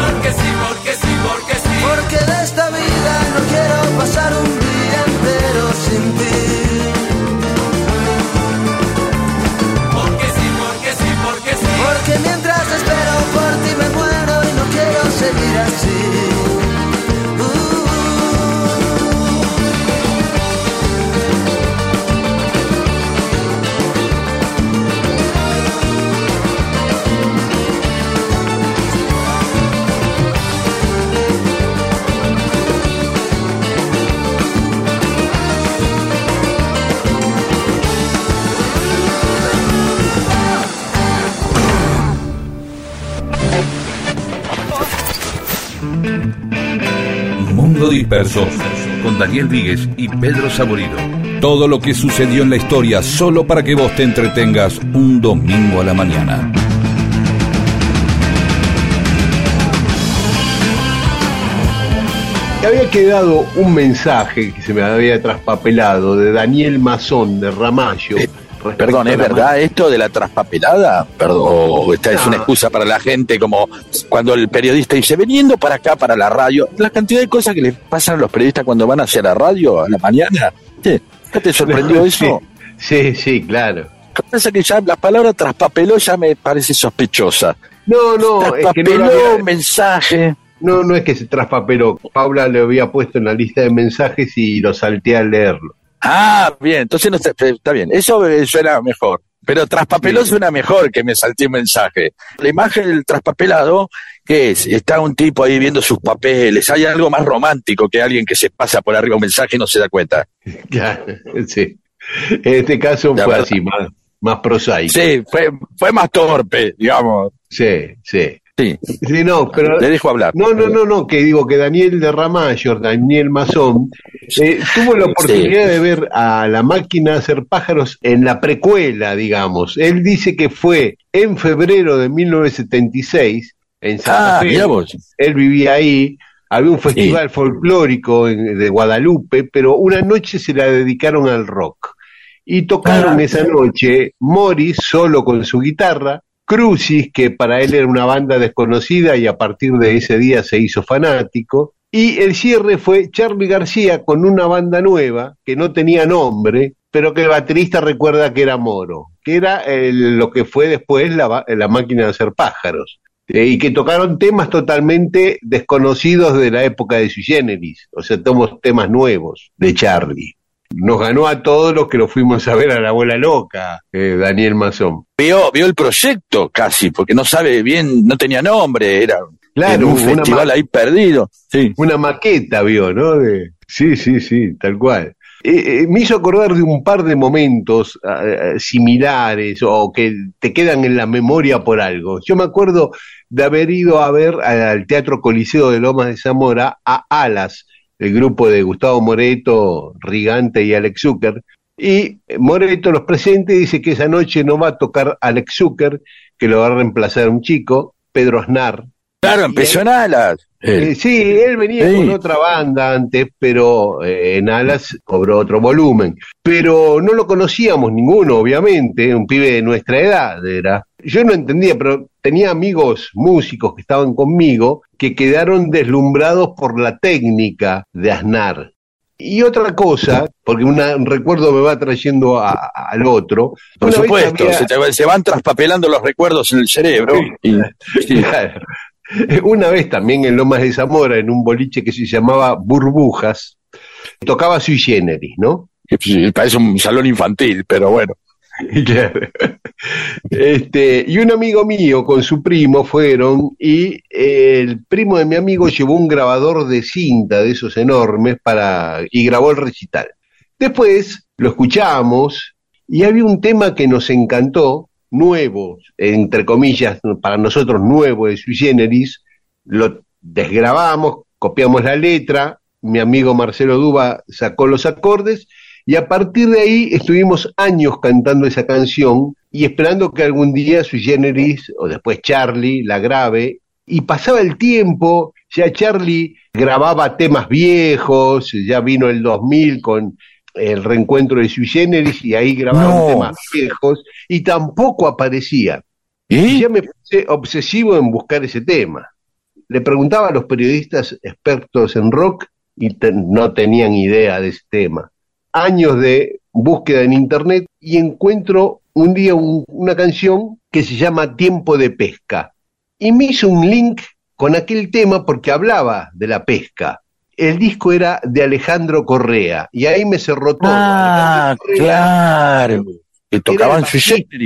Porque sí, porque sí, porque sí. Porque de esta vida no quiero pasar un día entero sin ti. Porque sí, porque sí, porque sí. Porque mientras espero
por ti me muero y
no quiero seguir así. Disperso, con Daniel Víguez y Pedro Saborido. Todo lo que sucedió en la historia solo para que vos te entretengas un domingo a la mañana.
Me había quedado un mensaje que se me había traspapelado de Daniel Mazón de Ramallo.
Perdón, ¿es verdad esto de la traspapelada? Perdón, o esta es una excusa para la gente, como cuando el periodista dice, veniendo para acá, para la radio, la cantidad de cosas que le pasan a los periodistas cuando van hacia la radio a la mañana. ¿Qué? ¿Ya te sorprendió eso?
Sí, sí, claro.
Pasa que ya la palabra traspapeló ya me parece sospechosa.
No, no, es que no
Traspapeló,
había-
mensaje.
No, no es que se traspapeló. Paula le había puesto en la lista de mensajes y lo salté al leerlo.
Ah, bien, entonces no está, está bien. Eso eh, suena mejor. Pero traspapeló suena mejor que me salté un mensaje. La imagen del traspapelado, ¿qué es? Está un tipo ahí viendo sus papeles. Hay algo más romántico que alguien que se pasa por arriba un mensaje y no se da cuenta.
Claro, sí. En este caso
La
fue
verdad.
así, más, más prosaico.
Sí, fue, fue más torpe, digamos.
Sí, sí.
Sí.
Sí, no, pero
Le dejo hablar.
No, no, no, no, que digo que Daniel de Ramallo, Daniel Mazón, eh, tuvo la oportunidad
Sí.
de ver a la máquina hacer pájaros en la precuela, digamos. Él dice que fue en febrero de 1976 en Santa
Ah,
Fe. Él vivía ahí. Había un festival folclórico en- de Guadalupe, pero una noche se la dedicaron al rock. Y tocaron
Ah.
esa noche Morris solo con su guitarra, Crucis, que para él era una banda desconocida y a partir de ese día se hizo fanático. Y el cierre fue Charlie García con una banda nueva que no tenía nombre, pero que el baterista recuerda que era Moro, que era lo que fue después la, la máquina de hacer pájaros. Eh, y que tocaron temas totalmente desconocidos de la época de Sui Generis, o sea, tomos temas nuevos de Charlie. Nos ganó a todos los que lo fuimos a ver a la abuela loca, eh, Daniel Mazón.
Vio, vio el proyecto casi, porque no sabe bien, no tenía nombre, era
Claro,
un festival ahí perdido. Sí.
Una maqueta vio, ¿no? De- sí, sí, sí, tal cual. Eh, eh, me hizo acordar de un par de momentos ah, eh, similares o que te quedan en la memoria por algo. Yo me acuerdo de haber ido a ver al Teatro Coliseo de Lomas de Zamora a Alas, el grupo de Gustavo Moreto, Rigante y Alex Zucker. Y Moreto los presenta y dice que esa noche no va a tocar Alex Zucker, que lo va a reemplazar un chico, Pedro Aznar,
Claro, empezó en alas. él.
sí, él venía
Sí.
con otra banda antes, pero eh, en Alas cobró otro volumen. Pero no lo conocíamos ninguno, obviamente, un pibe de nuestra edad era. Yo no entendía, pero tenía amigos músicos que estaban conmigo que quedaron deslumbrados por la técnica de Aznar. Y otra cosa, porque una- un recuerdo me va trayendo a- a- al otro.
Por
una
supuesto,
había-
se, te- se van traspapelando los recuerdos en el cerebro. Y, sí.
Claro. Una vez también en Lomas de Zamora, en un boliche que se llamaba Burbujas, tocaba Sui Generis, ¿no?
Sí, parece un salón infantil, pero bueno.
Este, y un amigo mío con su primo fueron y eh, el primo de mi amigo llevó un grabador de cinta de esos enormes para y grabó el recital. Después lo escuchamos y había un tema que nos encantó, nuevo, entre comillas, para nosotros nuevo de Sui Generis, lo desgrabamos, copiamos la letra, mi amigo Marcelo Duba sacó los acordes y a partir de ahí estuvimos años cantando esa canción y esperando que algún día Sui Generis o después Charlie la grabe. Y pasaba el tiempo, ya Charlie grababa temas viejos, ya vino el 2000 con el reencuentro de Sui Generis y ahí grababan
No.
temas viejos y tampoco aparecía. Y ya me puse obsesivo en buscar ese tema. Le preguntaba a los periodistas expertos en rock y te- no tenían idea de ese tema años de búsqueda en internet y encuentro un día un- una canción que se llama Tiempo de Pesca. Y me hizo un link con aquel tema porque hablaba de la pesca. El disco era de Alejandro Correa y ahí me cerró todo.
Ah,
Correa
claro. Que tocaban
el
su
bajista.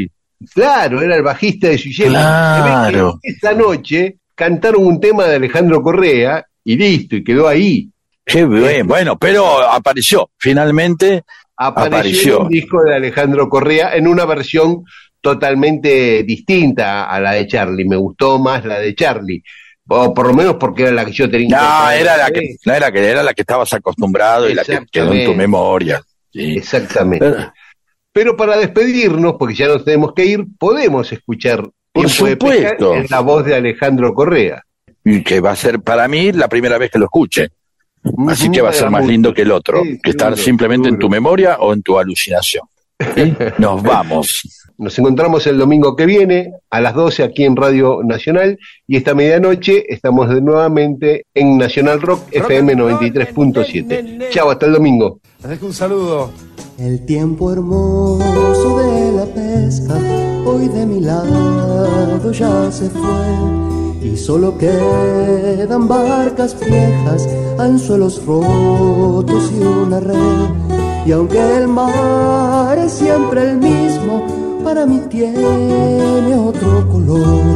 Claro, era el bajista de Sui Generis.
Claro.
Esa noche cantaron un tema de Alejandro Correa y listo, y quedó ahí.
Qué bien, bueno, pero apareció, finalmente
apareció,
apareció.
un disco de Alejandro Correa en una versión totalmente distinta a la de Charlie. Me gustó más la de Charlie. O por lo menos porque era la que yo tenía.
No, era la que, no era que era la que estabas acostumbrado y la que quedó en tu memoria. Sí.
Exactamente. Pero para despedirnos, porque ya nos tenemos que ir, podemos escuchar
Por supuesto.
en la voz de Alejandro Correa.
Y que va a ser para mí la primera vez que lo escuche. Así que va a ser más lindo que el otro, que estar simplemente en tu memoria o en tu alucinación. Nos vamos.
Nos encontramos el domingo que viene a las 12 aquí en Radio Nacional y esta medianoche estamos de nuevamente en Nacional Rock FM 93.7. Chao, hasta el domingo.
Les dejo un saludo.
El tiempo hermoso de la pesca hoy de mi lado ya se fue y solo quedan barcas viejas, anzuelos rotos y una red. Y aunque el mar es siempre el mismo, para mí tiene otro color.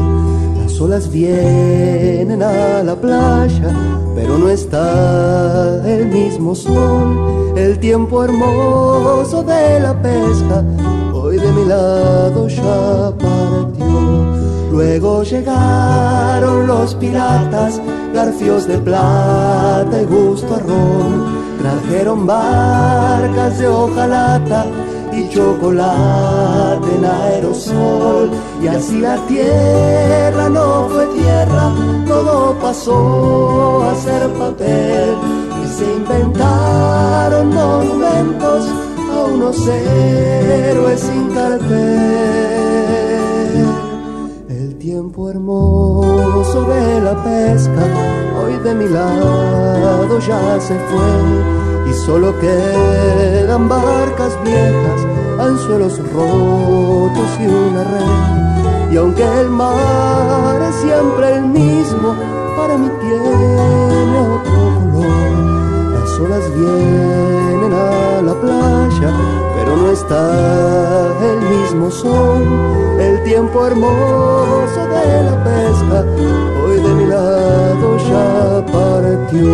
Las olas vienen a la playa, pero no está el mismo sol. El tiempo hermoso de la pesca, hoy de mi lado ya partió. Luego llegaron los piratas, garfios de plata y gusto a ron. Trajeron barcas de hojalata y chocolate en aerosol. Y así la tierra no fue tierra, todo pasó a ser papel. Y se inventaron monumentos a unos héroes sin cartel. Tiempo hermoso de la pesca, hoy de mi lado ya se fue. Y solo quedan barcas viejas, anzuelos rotos y una red. Y aunque el mar es siempre el mismo, para mí tiene otro olas vienen a la playa, pero no está el mismo sol. El tiempo hermoso de la pesca, hoy de mi lado ya partió.